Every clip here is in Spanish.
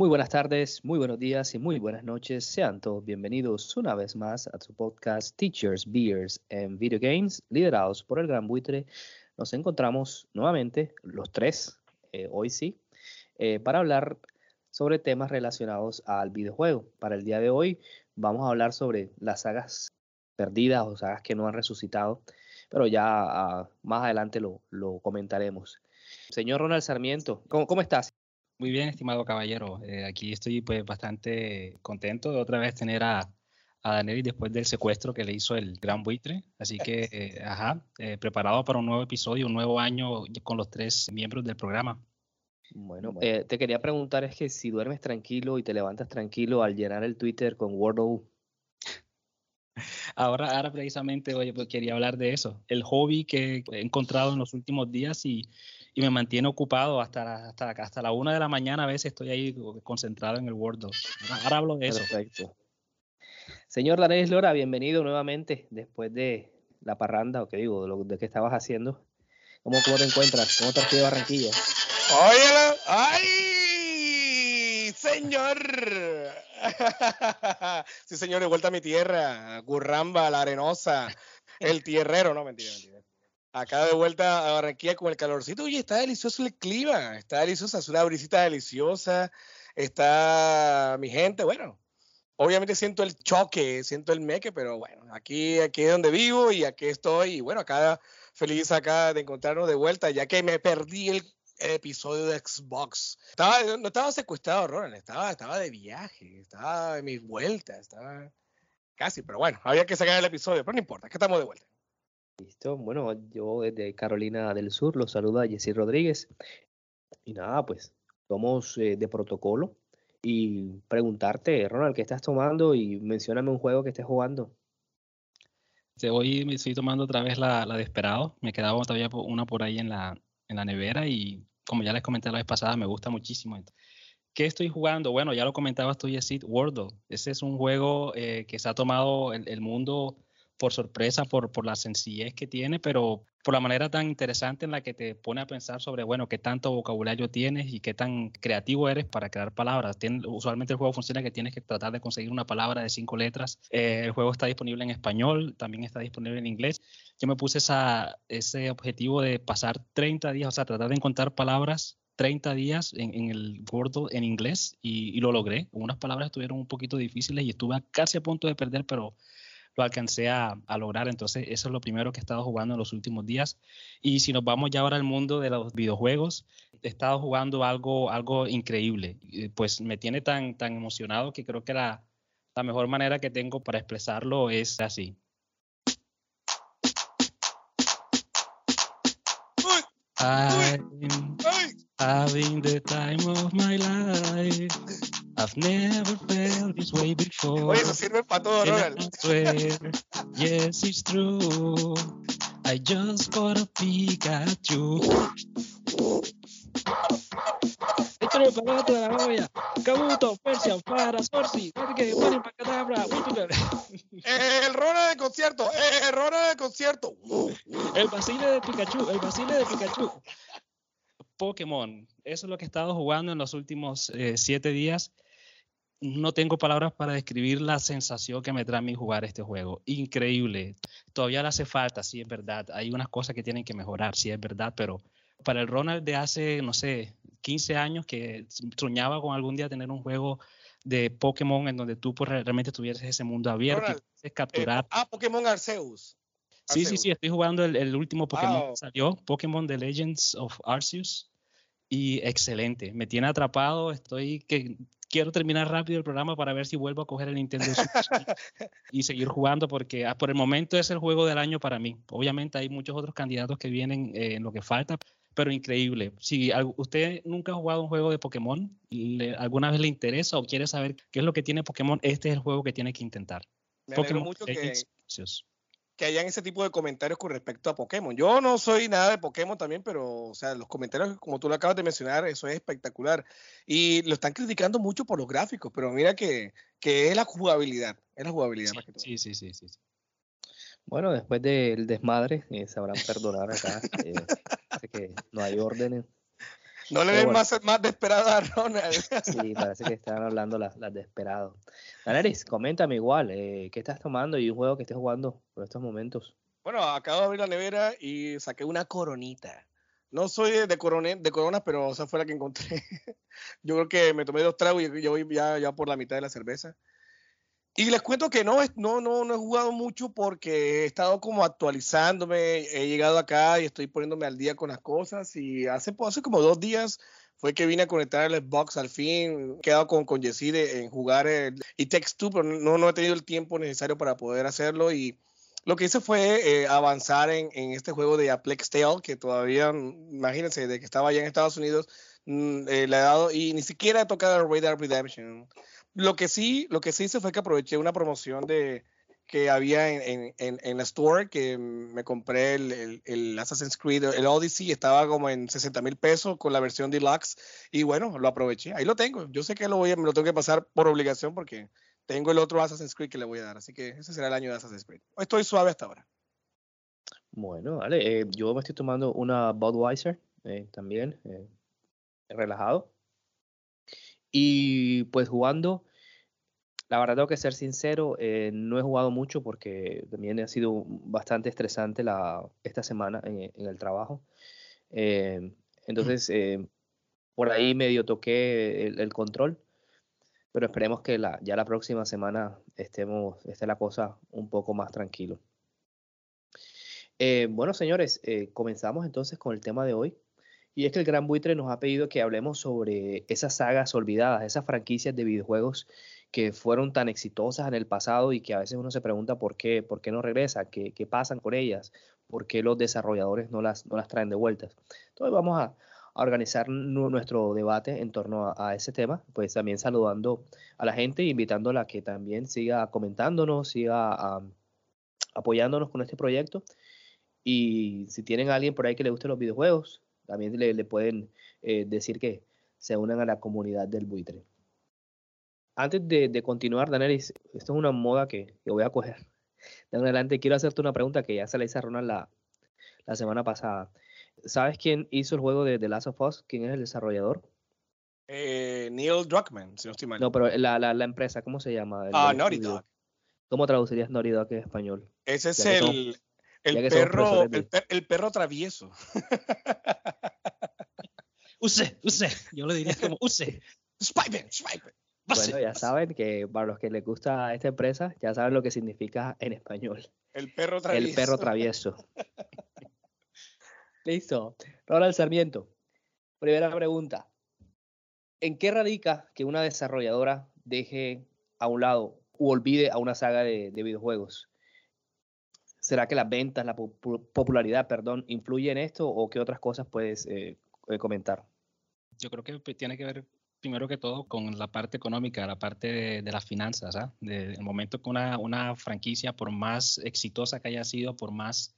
Muy buenas tardes, muy buenos días y muy buenas noches. Sean todos bienvenidos una vez más a su podcast Teachers, Beers and Video Games, liderados por el Gran Buitre. Nos encontramos nuevamente, los tres, eh, hoy sí, eh, para hablar sobre temas relacionados al videojuego. Para el día de hoy vamos a hablar sobre las sagas perdidas o sagas que no han resucitado, pero ya ah, más adelante lo, comentaremos. Señor Ronald Sarmiento, ¿cómo, cómo estás? Muy bien, estimado caballero. Eh, aquí estoy pues bastante contento de otra vez tener a, a después del secuestro que le hizo el gran buitre. Así que, eh, ajá, eh, preparado para un nuevo episodio, un nuevo año con los tres miembros del programa. Bueno, te quería preguntar es que si duermes tranquilo y te levantas tranquilo al llenar el Twitter con Wordle. Ahora, ahora precisamente, oye, pues quería hablar de eso. El hobby que he encontrado en los últimos días y y me mantiene ocupado hasta, hasta, hasta la una de la mañana. A veces estoy ahí concentrado en el Word Ahora hablo de eso. Perfecto. Señor Lares Lora, bienvenido nuevamente después de la parranda, o qué digo, de lo de que estabas haciendo. ¿Cómo, ¿Cómo, te encuentras? ¿Cómo te de Barranquilla? ¡Óyelo! ¡Ay! ¡Señor! sí, señor, vuelta a mi tierra. Gurramba, la arenosa, el tierrero. No, mentira, mentira. Acá de vuelta a Barranquilla con el calorcito. Oye, está delicioso el clima. Está deliciosa, es una brisita deliciosa. Está mi gente, bueno. Obviamente siento el choque, siento el meque, pero bueno, aquí, aquí es donde vivo y aquí estoy. Y bueno, acá feliz acá de encontrarnos de vuelta, ya que me perdí el, episodio de Xbox. Estaba, no estaba secuestrado, Ronald, estaba, estaba de viaje, estaba en mis vueltas, estaba casi, pero bueno, había que sacar el episodio, pero no importa, que estamos de vuelta. Listo. Bueno, yo desde Carolina del Sur los saluda Jessy Rodríguez. Y nada, pues somos eh, de protocolo y preguntarte, Ronald, ¿qué estás tomando? Y mencióname un juego que estés jugando. Hoy me estoy tomando otra vez la, la de Esperado. Me quedaba todavía una por ahí en la, en la nevera y como ya les comenté la vez pasada, me gusta muchísimo. ¿Qué estoy jugando? Bueno, ya lo comentabas tú, Jessy, Wordle. Ese es un juego eh, que se ha tomado el mundo por sorpresa, por, por la sencillez que tiene, pero por la manera tan interesante en la que te pone a pensar sobre, bueno, qué tanto vocabulario tienes y qué tan creativo eres para crear palabras. usualmente el juego funciona que tienes que tratar de conseguir una palabra de cinco letras. Eh, el juego está disponible en español, también está disponible en inglés. Yo me puse esa, ese objetivo de pasar 30 días, o sea, tratar de encontrar palabras 30 días en, el Wordle en inglés y, y, lo logré. Unas palabras estuvieron un poquito difíciles y estuve casi a punto de perder, pero lo alcancé a, lograr. Entonces, eso es lo primero que he estado jugando en los últimos días. Y si nos vamos ya ahora al mundo de los videojuegos, he estado jugando algo, algo increíble. Pues me tiene tan, tan emocionado que creo que la, la mejor manera que tengo para expresarlo es así. The time of my life. I've never felt this way before. Oye, eso sirve para todo, Ronald. yes, it's true. I just got a Pikachu. Échale para gato de la olla. Kabuto, Persian, Para, Sorsi, que ponen para cadabra. El Ronald de concierto, el Ronald de concierto. El Basile de Pikachu, el Basile de Pikachu. Pokémon, eso es lo que he estado jugando en los últimos eh, siete días no tengo palabras para describir la sensación que me trae a mí jugar este juego. Increíble. Todavía le hace falta, sí es verdad. Hay unas cosas que tienen que mejorar, sí es verdad, pero para el Ronald de hace, no sé, 15 años que soñaba con algún día tener un juego de Pokémon en donde tú pues, realmente tuvieras ese mundo abierto y eh, capturar. ah, Pokémon Arceus. Sí, sí, sí, estoy jugando el, último Pokémon que salió, Pokémon The Legends of Arceus y excelente. Me tiene atrapado. Estoy que quiero terminar rápido el programa para ver si vuelvo a coger el Nintendo Switch y seguir jugando porque ah, por el momento es el juego del año para mí. Obviamente hay muchos otros candidatos que vienen eh, en lo que falta, pero increíble. Si usted nunca ha jugado un juego de Pokémon, ¿alguna vez le interesa o quiere saber qué es lo que tiene Pokémon? Este es el juego que tiene que intentar. Me Pokémon mucho que, que hayan ese tipo de comentarios con respecto a Pokémon. Yo no soy nada de Pokémon también, pero o sea, los comentarios, como tú lo acabas de mencionar, eso es espectacular. Y lo están criticando mucho por los gráficos, pero mira que, que es la jugabilidad, es la jugabilidad más que todo. Sí, sí, sí, sí. Bueno, después del desmadre, eh, sabrán perdonar acá. Eh, que no hay órdenes. No le den más, más desesperado a Ronald. Sí, parece que están hablando las, las desesperados. Daneris, coméntame igual, eh, ¿qué estás tomando y un juego que estés jugando por estos momentos? Bueno, acabo de abrir la nevera y saqué una coronita. No soy de, de, de coronas, pero esa fue la que encontré. yo creo que me tomé dos tragos y yo voy ya, ya por la mitad de la cerveza. Y les cuento que no, no, no, no he jugado mucho porque he estado como actualizándome, he llegado acá y estoy poniéndome al día con las cosas y hace, hace como dos días fue que vine a conectar el Xbox al fin, he quedado con, con en jugar el, y Text 2, pero no, no he tenido el tiempo necesario para poder hacerlo y lo que hice fue eh, avanzar en, en, este juego de Aplex Tale, que todavía, imagínense, de que estaba allá en Estados Unidos, mm, eh, le he dado y ni siquiera he tocado el Radar Redemption. Lo que sí, lo que sí hice fue que aproveché una promoción de que había en, en, en la store, que me compré el, el, Assassin's Creed, el Odyssey, estaba como en 60 mil pesos con la versión deluxe, y bueno, lo aproveché. Ahí lo tengo. Yo sé que lo voy a, me lo tengo que pasar por obligación porque tengo el otro Assassin's Creed que le voy a dar, así que ese será el año de Assassin's Creed. Estoy suave hasta ahora. Bueno, vale. Eh, yo me estoy tomando una Budweiser eh, también, eh, relajado. Y pues jugando, la verdad tengo que ser sincero, eh, no he jugado mucho porque también ha sido bastante estresante la, esta semana en, el trabajo. Eh, entonces, eh, por ahí medio toqué el, control, pero esperemos que la, ya la próxima semana estemos, esté la cosa un poco más tranquilo. bueno, señores, comenzamos entonces con el tema de hoy. Y es que el Gran Buitre nos ha pedido que hablemos sobre esas sagas olvidadas, esas franquicias de videojuegos que fueron tan exitosas en el pasado y que a veces uno se pregunta por qué, por qué no regresa, qué, qué pasan con ellas, por qué los desarrolladores no las, no las traen de vuelta. Entonces vamos a, organizar nuestro debate en torno a, ese tema, pues también saludando a la gente, invitándola a que también siga comentándonos, siga apoyándonos con este proyecto. Y si tienen a alguien por ahí que le guste los videojuegos, también le, pueden eh, decir que se unan a la comunidad del buitre. Antes de, continuar, Danelis, esto es una moda que, voy a coger. De adelante, quiero hacerte una pregunta que ya se la hice a Ronald la, la semana pasada. ¿Sabes quién hizo el juego de The Last of Us? ¿Quién es el desarrollador? Eh, Neil Druckmann, si no estoy mal. No, pero la, la, empresa, ¿cómo se llama? ah, Naughty Dog. ¿Cómo traducirías Naughty Dog en español? Ese es el, el perro, el, perro travieso. use, use. Yo lo diría como use. Swipe swipe Bueno, ya saben que para los que les gusta esta empresa, ya saben lo que significa en español. El perro travieso. El perro travieso. Listo. Ronald Sarmiento. Primera pregunta. ¿En qué radica que una desarrolladora deje a un lado o olvide a una saga de videojuegos? ¿Será que las ventas, la popularidad, perdón, influye en esto o qué otras cosas puedes eh, eh, comentar? Yo creo que tiene que ver primero que todo con la parte económica, la parte de, las finanzas, ¿ah? del momento que una, una franquicia, por más exitosa que haya sido, por más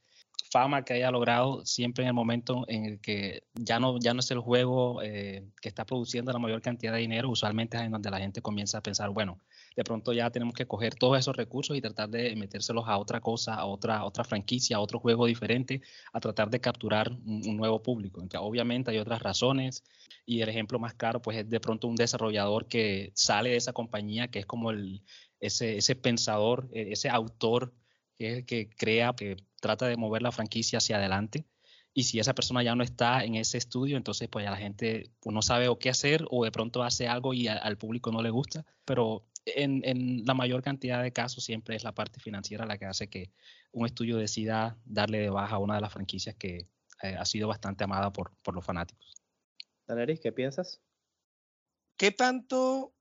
fama que haya logrado siempre en el momento en el que ya no, ya no es el juego eh, que está produciendo la mayor cantidad de dinero, usualmente es en donde la gente comienza a pensar, bueno, de pronto ya tenemos que coger todos esos recursos y tratar de metérselos a otra cosa, a otra, otra franquicia, a otro juego diferente, a tratar de capturar un, nuevo público. obviamente hay otras razones y el ejemplo más claro pues es de pronto un desarrollador que sale de esa compañía, que es como el, ese, ese pensador, e, ese autor que que crea, que trata de mover la franquicia hacia adelante. Y si esa persona ya no está en ese estudio, entonces pues ya la gente pues, no sabe o qué hacer o de pronto hace algo y al público no le gusta. Pero en, en, la mayor cantidad de casos siempre es la parte financiera la que hace que un estudio decida darle de baja a una de las franquicias que eh, ha sido bastante amada por, por los fanáticos. Daneris, ¿qué piensas? ¿Qué tanto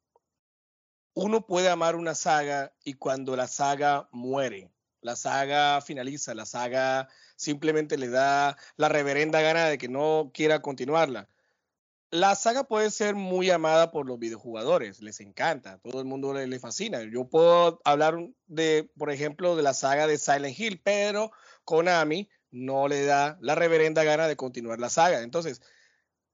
uno puede amar una saga y cuando la saga muere? La saga finaliza, la saga simplemente le da la reverenda gana de que no quiera continuarla. La saga puede ser muy amada por los videojugadores, les encanta, todo el mundo le, fascina. Yo puedo hablar de, por ejemplo, de la saga de Silent Hill, pero Konami no le da la reverenda gana de continuar la saga. Entonces,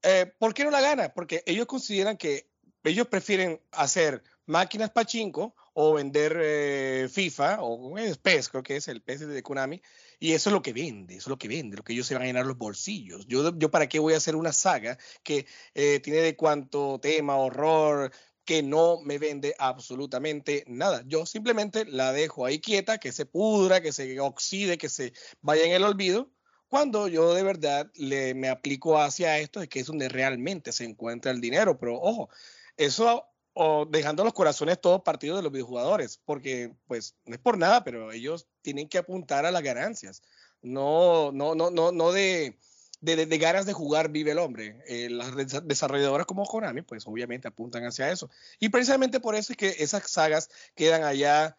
eh, ¿por qué no la gana? Porque ellos consideran que ellos prefieren hacer máquinas pachinko o vender eh, FIFA o PES, creo que es el PES de Konami, y eso es lo que vende, eso es lo que vende, lo que ellos se van a llenar los bolsillos. Yo, yo para qué voy a hacer una saga que eh, tiene de cuanto tema, horror, que no me vende absolutamente nada. Yo simplemente la dejo ahí quieta, que se pudra, que se oxide, que se vaya en el olvido, cuando yo de verdad le, me aplico hacia esto, es que es donde realmente se encuentra el dinero. Pero ojo, eso o dejando los corazones todos partidos de los videojugadores, porque pues no es por nada, pero ellos tienen que apuntar a las ganancias, no, no, no, no, no de, de, de ganas de jugar vive el hombre. Eh, las desarrolladoras como Konami, pues obviamente apuntan hacia eso. Y precisamente por eso es que esas sagas quedan allá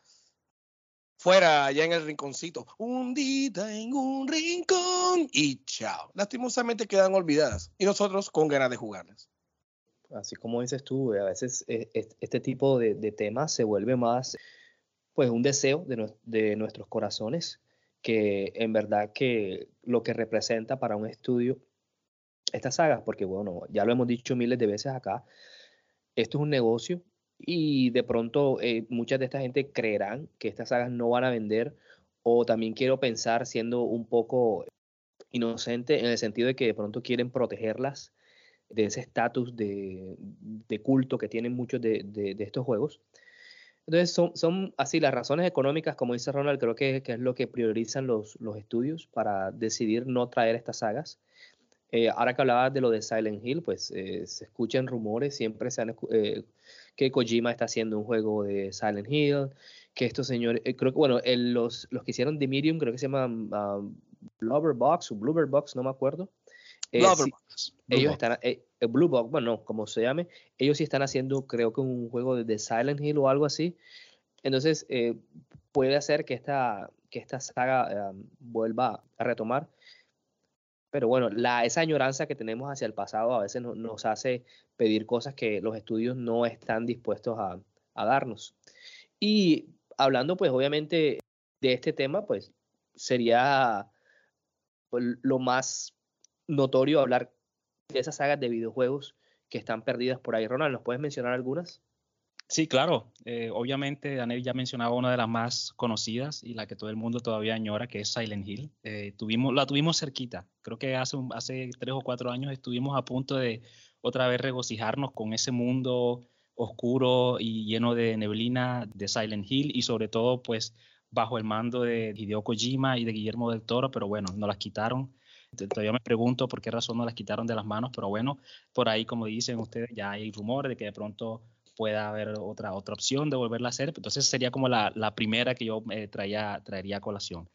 fuera, allá en el rinconcito, hundida en un rincón y chao. Lastimosamente quedan olvidadas y nosotros con ganas de jugarlas así como dices tú, a veces eh, este tipo de, temas se vuelve más pues un deseo de, nuestros corazones que en verdad que lo que representa para un estudio estas sagas, porque bueno, ya lo hemos dicho miles de veces acá, esto es un negocio y de pronto eh, muchas de esta gente creerán que estas sagas no van a vender o también quiero pensar siendo un poco inocente en el sentido de que de pronto quieren protegerlas de ese estatus de, culto que tienen muchos de, estos juegos. Entonces son, son, así las razones económicas, como dice Ronald, creo que, es lo que priorizan los, estudios para decidir no traer estas sagas. Eh, ahora que hablabas de lo de Silent Hill, pues eh, se escuchan rumores, siempre se han eh, que Kojima está haciendo un juego de Silent Hill, que estos señores, creo que, bueno, los, los que hicieron The Medium, creo que se llaman um, Blubber Box o Blubber Box, no me acuerdo, eh, ellos están, eh, Blue Box, bueno, como se llame, ellos sí están haciendo, creo que un juego de, Silent Hill o algo así. Entonces, eh, puede hacer que esta, que esta saga vuelva a retomar. Pero bueno, la, esa añoranza que tenemos hacia el pasado a veces nos hace pedir cosas que los estudios no están dispuestos a, a darnos. Y hablando, pues, obviamente, de este tema, pues, sería pues, lo más notorio hablar de esas sagas de videojuegos que están perdidas por ahí. Ronald, ¿nos puedes mencionar algunas? Sí, claro. Eh, obviamente, Daniel ya mencionaba una de las más conocidas y la que todo el mundo todavía añora, que es Silent Hill. Eh, tuvimos, la tuvimos cerquita. Creo que hace, hace tres o cuatro años estuvimos a punto de otra vez regocijarnos con ese mundo oscuro y lleno de neblina de Silent Hill y sobre todo, pues, bajo el mando de Hideo Kojima y de Guillermo del Toro, pero bueno, nos las quitaron Todavía me pregunto por qué razón no las quitaron de las manos, pero bueno, por ahí, como dicen ustedes, ya hay rumores de que de pronto pueda haber otra, otra opción de volverla a hacer. Entonces sería como la, la primera que yo eh, traía, traería a colación.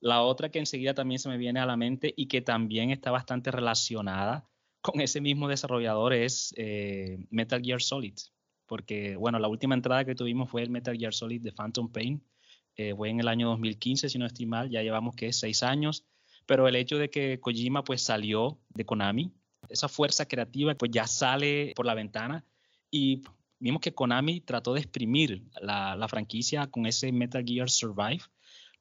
La otra que enseguida también se me viene a la mente y que también está bastante relacionada con ese mismo desarrollador es eh, Metal Gear Solid. Porque, bueno, la última entrada que tuvimos fue el Metal Gear Solid de Phantom Pain. Eh, fue en el año 2015, si no estoy mal. Ya llevamos, que Seis años pero el hecho de que Kojima pues salió de Konami, esa fuerza creativa pues ya sale por la ventana y vimos que Konami trató de exprimir la, la franquicia con ese Metal Gear Survive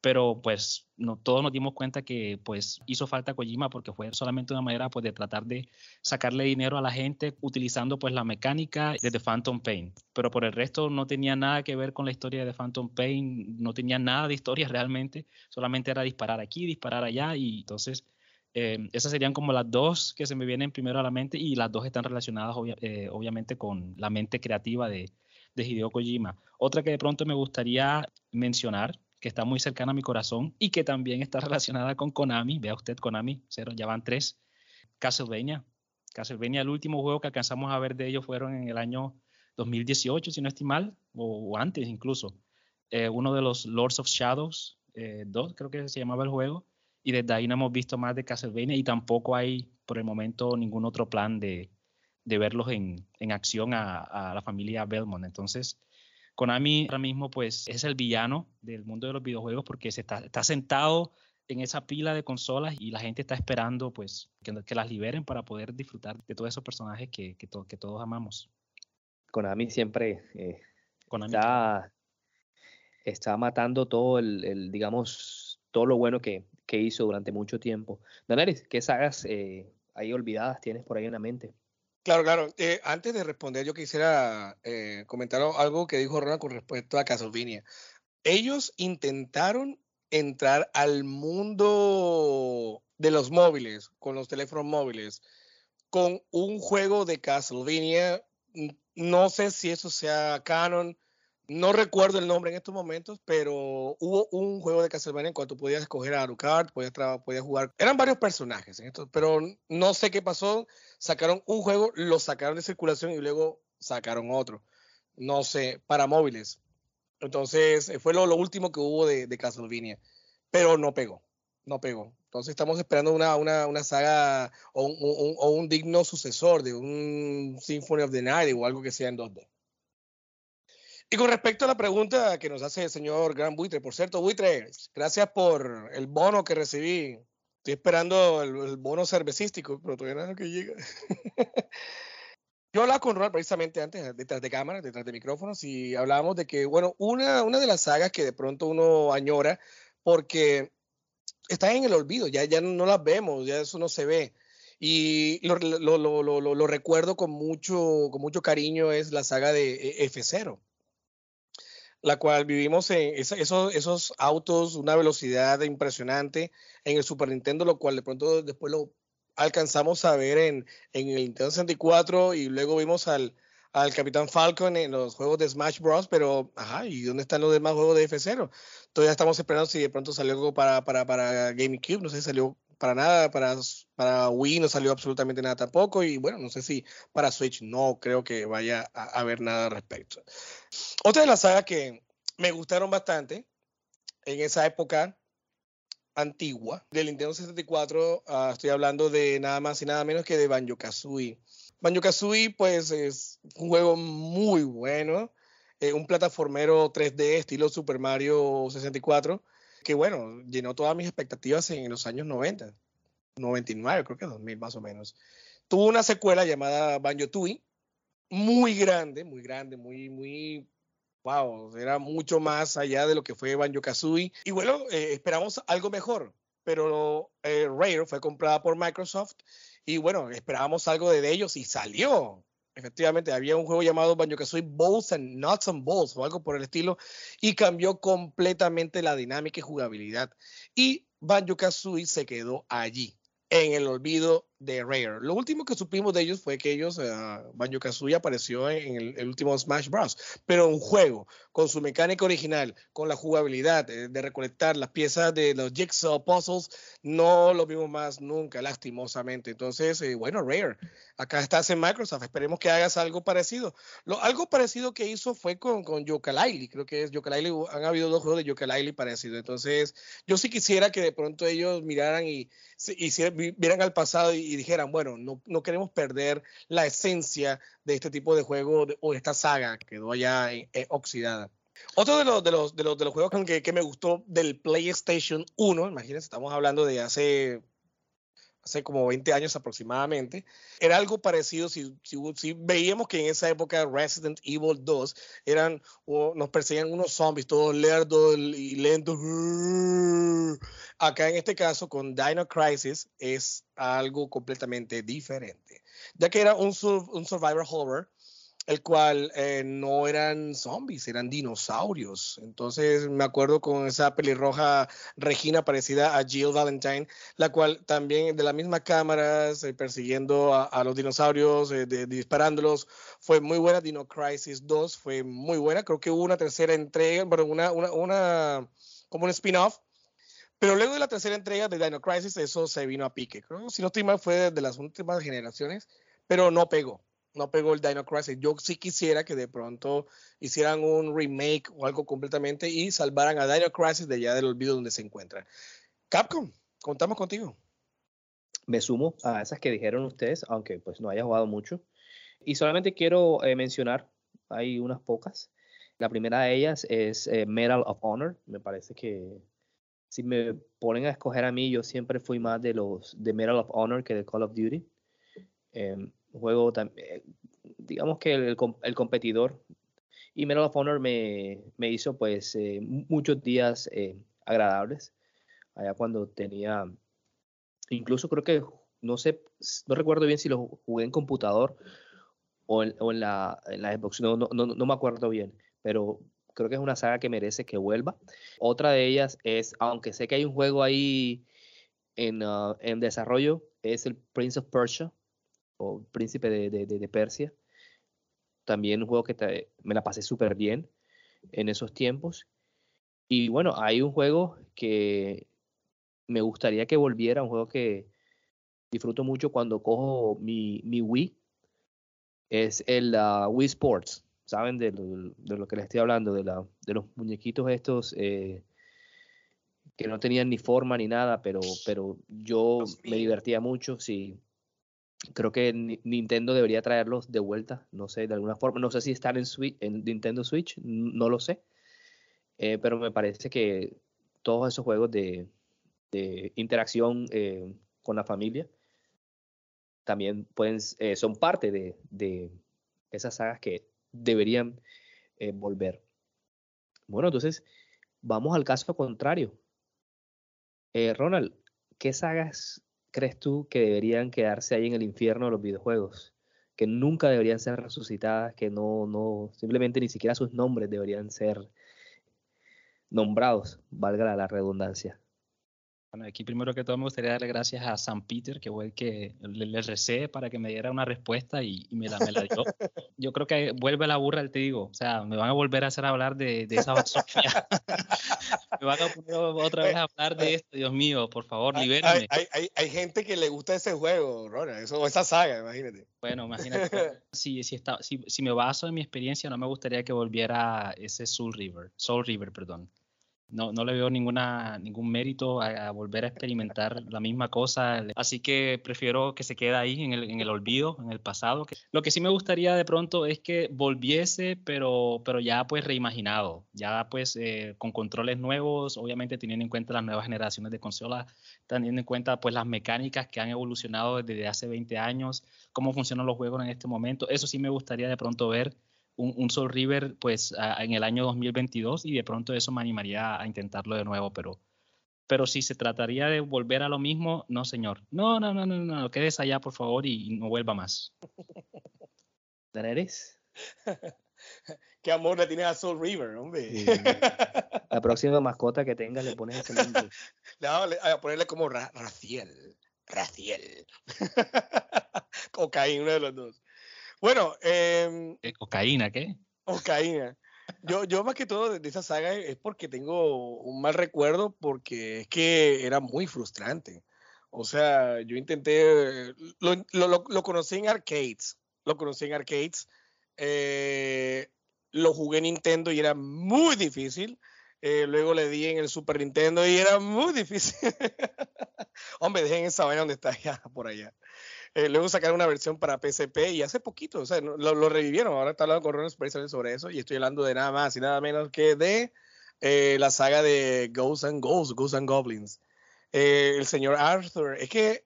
pero pues no, todos nos dimos cuenta que pues hizo falta Kojima porque fue solamente una manera pues de tratar de sacarle dinero a la gente utilizando pues la mecánica de The Phantom Pain, pero por el resto no tenía nada que ver con la historia de The Phantom Pain, no tenía nada de historia realmente, solamente era disparar aquí, disparar allá y entonces eh, esas serían como las dos que se me vienen primero a la mente y las dos están relacionadas eh, obviamente con la mente creativa de, de Hideo Kojima. Otra que de pronto me gustaría mencionar que está muy cercana a mi corazón y que también está relacionada con Konami. Vea usted, Konami, cero, ya van tres. Castlevania. Castlevania, el último juego que alcanzamos a ver de ellos fueron en el año 2018, si no estoy mal, o, antes incluso. Eh, uno de los Lords of Shadows 2, eh, creo que se llamaba el juego, y desde ahí no hemos visto más de Castlevania y tampoco hay por el momento ningún otro plan de, de verlos en, en acción a, a, la familia Belmont. Entonces, Konami ahora mismo pues es el villano del mundo de los videojuegos porque se está, está sentado en esa pila de consolas y la gente está esperando pues que, que las liberen para poder disfrutar de todos esos personajes que, que, que todos amamos. Konami siempre eh, Está, está, matando todo el, el, digamos, todo lo bueno que, que hizo durante mucho tiempo. Daneris, ¿qué sagas eh, ahí olvidadas tienes por ahí en la mente? Claro, claro. Eh, antes de responder, yo quisiera eh, comentar algo que dijo Ronald con respecto a Castlevania. Ellos intentaron entrar al mundo de los móviles, con los teléfonos móviles, con un juego de Castlevania. No sé si eso sea canon, no recuerdo el nombre en estos momentos, pero hubo un juego de Castlevania en cual tú podías escoger a Alucard, podías, podías jugar. Eran varios personajes en esto, pero no sé qué pasó. Sacaron un juego, lo sacaron de circulación y luego sacaron otro. No sé, para móviles. Entonces, fue lo, último que hubo de, de, Castlevania, pero no pegó, no pegó. Entonces, estamos esperando una, una, una saga o un, o un digno sucesor de un Symphony of the Night o algo que sea en 2D. Y con respecto a la pregunta que nos hace el señor Gran Buitre, por cierto, Buitre, gracias por el bono que recibí. Estoy esperando el, bono cervecístico, pero todavía es que llega. Yo hablaba con Ronald precisamente antes, detrás de cámaras, detrás de micrófonos, y hablábamos de que, bueno, una, una de las sagas que de pronto uno añora, porque está en el olvido, ya, ya no las vemos, ya eso no se ve. Y lo, lo, lo, lo, recuerdo con mucho, con mucho cariño, es la saga de F0 la cual vivimos en esos, esos autos, una velocidad impresionante en el Super Nintendo, lo cual de pronto después lo alcanzamos a ver en, en el Nintendo 64 y luego vimos al, al Capitán Falcon en los juegos de Smash Bros. Pero, ajá, ¿y dónde están los demás juegos de F0? Todavía estamos esperando si de pronto salió algo para, para, para GameCube, no sé si salió para nada, para, para Wii no salió absolutamente nada tampoco, y bueno, no sé si para Switch no creo que vaya a, haber nada al respecto. Otra de las sagas que me gustaron bastante en esa época antigua del Nintendo 64, uh, estoy hablando de nada más y nada menos que de Banjo Kazooie. Banjo Kazooie, pues es un juego muy bueno, eh, un plataformero 3D estilo Super Mario 64 que bueno, llenó todas mis expectativas en los años 90, 99, creo que 2000 más o menos. Tuvo una secuela llamada Banjo Tooie, muy grande, muy grande, muy, muy, wow, era mucho más allá de lo que fue Banjo Kazooie. Y bueno, eh, esperamos algo mejor, pero eh, Rare fue comprada por Microsoft y bueno, esperábamos algo de ellos y salió efectivamente, había un juego llamado Banjo Kazooie Balls and Nuts and Balls o algo por el estilo, y cambió completamente la dinámica y jugabilidad. Y Banjo Kazooie se quedó allí, en el olvido de Rare. Lo último que supimos de ellos fue que ellos, uh, Banjo Kazooie apareció en el, último Smash Bros. Pero un juego con su mecánica original, con la jugabilidad de, de, recolectar las piezas de los Jigsaw Puzzles, no lo vimos más nunca, lastimosamente. Entonces, eh, bueno, Rare, acá estás en Microsoft, esperemos que hagas algo parecido. Lo, algo parecido que hizo fue con, con Yooka-Laylee, creo que es Yooka-Laylee, han habido dos juegos de Yooka-Laylee parecidos. Entonces, yo sí quisiera que de pronto ellos miraran y, y, y vieran al pasado y dijeran, bueno, no, no, queremos perder la esencia de este tipo de juego o esta saga que quedó allá eh, oxidada. Otro de los, de los, de los, de los juegos que, que me gustó del PlayStation 1, imagínense, estamos hablando de hace hace como 20 años aproximadamente, era algo parecido si, si, veíamos que en esa época Resident Evil 2 eran, nos perseguían unos zombies todos lerdos y lentos. Acá en este caso con Dino Crisis es algo completamente diferente, ya que era un, un survivor horror el cual eh, no eran zombies, eran dinosaurios. Entonces me acuerdo con esa pelirroja Regina parecida a Jill Valentine, la cual también de la misma cámara, persiguiendo a, los dinosaurios, eh, disparándolos, fue muy buena. Dino Crisis 2 fue muy buena. Creo que hubo una tercera entrega, bueno, una, una, una como un spin-off. Pero luego de la tercera entrega de Dino Crisis, eso se vino a pique. Creo, si no estoy mal, fue de las últimas generaciones, pero no pegó no pegó el Dino Crisis. Yo sí quisiera que de pronto hicieran un remake o algo completamente y salvaran a Dino Crisis de allá del olvido donde se encuentra. Capcom, contamos contigo. Me sumo a esas que dijeron ustedes, aunque pues no haya jugado mucho. Y solamente quiero eh, mencionar, hay unas pocas. La primera de ellas es eh, Medal of Honor. Me parece que si me ponen a escoger a mí, yo siempre fui más de los de Medal of Honor que de Call of Duty. Em, juego también, digamos que el, el, competidor y Medal of Honor me, me hizo pues eh, muchos días eh, agradables. Allá cuando tenía, incluso creo que, no sé, no recuerdo bien si lo jugué en computador o en, o en la, en la Xbox, no, no, no, no me acuerdo bien, pero creo que es una saga que merece que vuelva. Otra de ellas es, aunque sé que hay un juego ahí en, uh, en desarrollo, es el Prince of Persia o Príncipe de, de, de Persia. También un juego que me la pasé súper bien en esos tiempos. Y bueno, hay un juego que me gustaría que volviera, un juego que disfruto mucho cuando cojo mi, mi Wii. Es el uh, Wii Sports saben de lo, de lo, que les estoy hablando, de, la, de los muñequitos estos eh, que no tenían ni forma ni nada, pero, pero yo me divertía mucho, sí. Creo que Nintendo debería traerlos de vuelta, no sé, de alguna forma, no sé si están en, Switch, en Nintendo Switch, no lo sé, eh, pero me parece que todos esos juegos de, de interacción eh, con la familia también pueden, eh, son parte de, de esas sagas que deberían volver. Bueno, entonces vamos al caso contrario. Ronald, ¿qué sagas crees tú que deberían quedarse ahí en el infierno los videojuegos? Que nunca deberían ser resucitadas, que no, no, simplemente ni siquiera sus nombres deberían ser nombrados, valga la redundancia. Bueno, aquí primero que todo me gustaría darle gracias a San Peter, que fue el que le, recé para que me diera una respuesta y, me, la, me, la, dio. Yo creo que vuelve la burra el trigo. O sea, me van a volver a hacer hablar de, de esa basofia. me van a poner otra vez a hablar de esto. Dios mío, por favor, libérenme. Hay, hay, hay, gente que le gusta ese juego, Rona, eso, esa saga, imagínate. Bueno, imagínate. si, si, está, si, si me baso en mi experiencia, no me gustaría que volviera ese Soul River, Soul River, perdón no, no le veo ninguna, ningún mérito a, volver a experimentar la misma cosa. Así que prefiero que se quede ahí en el, en el olvido, en el pasado. Lo que sí me gustaría de pronto es que volviese, pero, pero ya pues reimaginado, ya pues eh, con controles nuevos, obviamente teniendo en cuenta las nuevas generaciones de consolas, teniendo en cuenta pues las mecánicas que han evolucionado desde hace 20 años, cómo funcionan los juegos en este momento. Eso sí me gustaría de pronto ver un, un Soul River pues en el año 2022 y de pronto eso me animaría a intentarlo de nuevo, pero, pero si se trataría de volver a lo mismo, no señor. No, no, no, no, no, quedes allá por favor y, no vuelva más. ¿Daenerys? Qué amor le tienes a Soul River, hombre. La próxima mascota que tenga le pones ese nombre. No, a ponerle como Raciel. Raciel. Cocaína, uno de los dos. Bueno, eh, ¿Cocaína qué? Cocaína. Yo, yo más que todo de esa saga es porque tengo un mal recuerdo porque es que era muy frustrante. O sea, yo intenté, lo, lo, lo conocí en arcades, lo conocí en arcades, eh, lo jugué en Nintendo y era muy difícil. Eh, luego le di en el Super Nintendo y era muy difícil. Hombre, dejen esa vaina donde está ya, por allá. Eh, luego sacaron una versión para PSP y hace poquito, o sea, lo, revivieron. Ahora está hablando con Ron precisamente sobre eso y estoy hablando de nada más y nada menos que de eh, la saga de Ghosts and Ghosts, Ghosts and Goblins. Eh, el señor Arthur, es que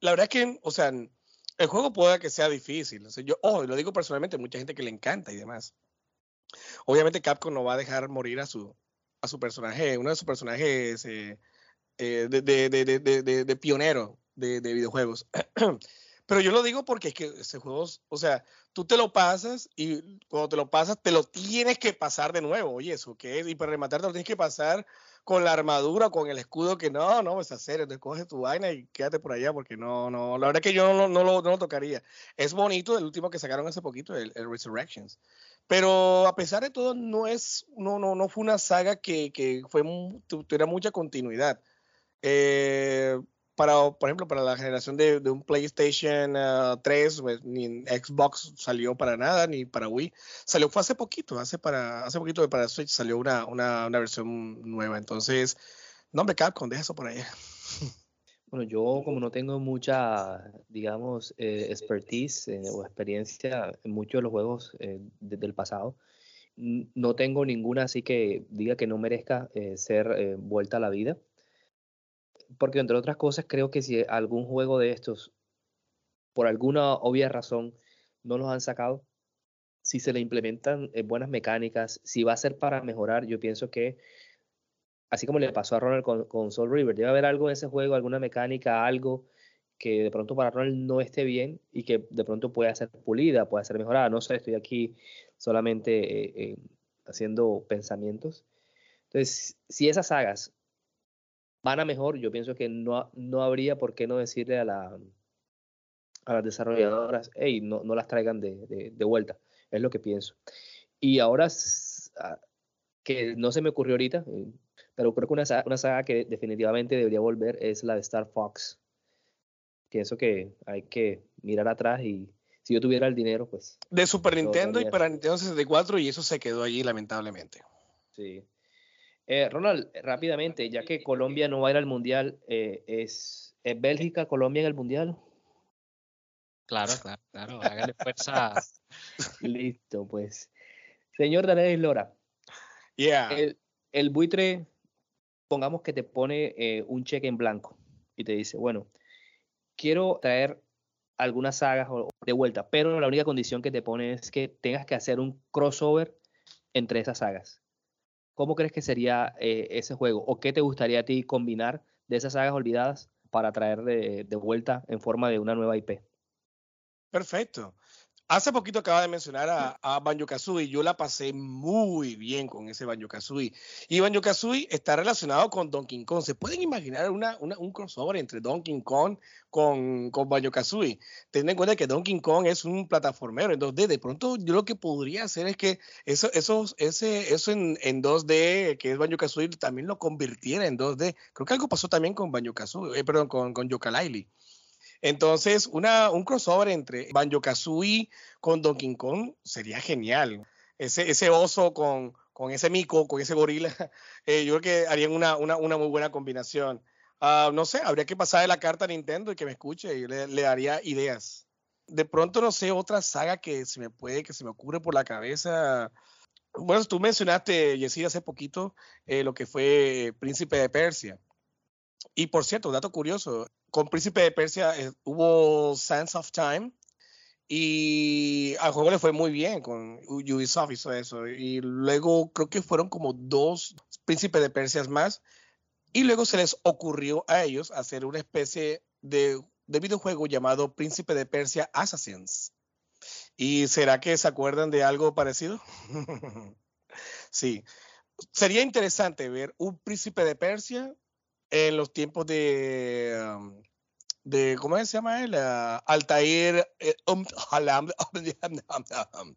la verdad es que, o sea, el juego puede que sea difícil. O sea, yo, lo digo personalmente, mucha gente que le encanta y demás. Obviamente Capcom no va a dejar morir a su, a su personaje, uno de sus personajes de, de, de, de, pionero de, videojuegos. Pero yo lo digo porque es que ese juego, o sea, tú te lo pasas y cuando te lo pasas, te lo tienes que pasar de nuevo. Oye, eso qué es, y para rematar, te lo tienes que pasar con la armadura, con el escudo, que no, no, es hacer, entonces coge tu vaina y quédate por allá, porque no, no, la verdad es que yo no, no, lo, no lo tocaría. Es bonito el último que sacaron hace poquito, el, el, Resurrections. Pero a pesar de todo, no es, no, no, no fue una saga que, que fue, tuviera mucha continuidad. Eh, para, por ejemplo, para la generación de, un PlayStation 3, uh, pues, ni Xbox salió para nada, ni para Wii. Salió fue hace poquito, hace para hace poquito para Switch salió una, una, una versión nueva. Entonces, no me Capcom, deja eso por allá. Bueno, yo como no tengo mucha, digamos, eh, expertise eh, o experiencia en muchos de los juegos eh, desde el pasado, no tengo ninguna así que diga que no merezca eh, ser vuelta a la vida. Porque entre otras cosas creo que si algún juego de estos, por alguna obvia razón, no los han sacado, si se le implementan eh, buenas mecánicas, si va a ser para mejorar, yo pienso que, así como le pasó a Ronald con, Soul River, debe haber algo en ese juego, alguna mecánica, algo que de pronto para Ronald no esté bien y que de pronto pueda ser pulida, pueda ser mejorada. No sé, estoy aquí solamente eh, eh, haciendo pensamientos. Entonces, si esas sagas van a mejor, yo pienso que no, no habría por qué no decirle a, la, a las desarrolladoras, hey, no, no las traigan de, de, vuelta. Es lo que pienso. Y ahora, ah, que no se me ocurrió ahorita, eh, pero creo que una, una saga que definitivamente debería volver es la de Star Fox pienso que hay que mirar atrás y si yo tuviera el dinero, pues... De Super Nintendo y para Nintendo 64 y eso se quedó allí lamentablemente. Sí. Eh, Ronald, rápidamente, ya que Colombia no va a ir al Mundial, eh, ¿es, ¿es, Bélgica Colombia en el Mundial? Claro, claro, claro, hágale fuerza. Listo, pues. Señor Daniel Lora. Yeah. El, el buitre, pongamos que te pone eh, un cheque en blanco y te dice, bueno, quiero traer algunas sagas de vuelta, pero la única condición que te pone es que tengas que hacer un crossover entre esas sagas. ¿Cómo crees que sería eh, ese juego? ¿O qué te gustaría a ti combinar de esas sagas olvidadas para traer de, de vuelta en forma de una nueva IP? Perfecto. Hace poquito acaba de mencionar a, a Banjo Kazooie. Yo la pasé muy bien con ese Banjo Kazooie. Y Banjo Kazooie está relacionado con Donkey Kong. ¿Se pueden imaginar una, un crossover entre Donkey Kong con, con Banjo Kazooie? Ten en cuenta que Donkey Kong es un plataformero en 2D. De pronto, yo lo que podría hacer es que eso, eso, ese, eso en, en 2D, que es Banjo Kazooie, también lo convirtiera en 2D. Creo que algo pasó también con Banjo Kazooie, eh, perdón, con, con Yooka-Laylee. Entonces, una, un crossover entre Banjo Kazooie con Donkey Kong sería genial. Ese, ese oso con, con ese mico, con ese gorila, eh, yo creo que harían una, una, una muy buena combinación. Uh, no sé, habría que pasarle la carta a Nintendo y que me escuche y le, le, daría ideas. De pronto, no sé, otra saga que se me puede, que se me ocurre por la cabeza. Bueno, tú mencionaste, Yesir, hace poquito eh, lo que fue Príncipe de Persia. Y por cierto, dato curioso, con Príncipe de Persia eh, hubo Sense of Time y al juego le fue muy bien con Ubisoft hizo eso y luego creo que fueron como dos Príncipe de Persia más y luego se les ocurrió a ellos hacer una especie de videojuego llamado Príncipe de Persia Assassins. ¿Y será que se acuerdan de algo parecido? sí. Sería interesante ver un príncipe de Persia en los tiempos de, de ¿cómo se llama él? Uh, Altair eh, um,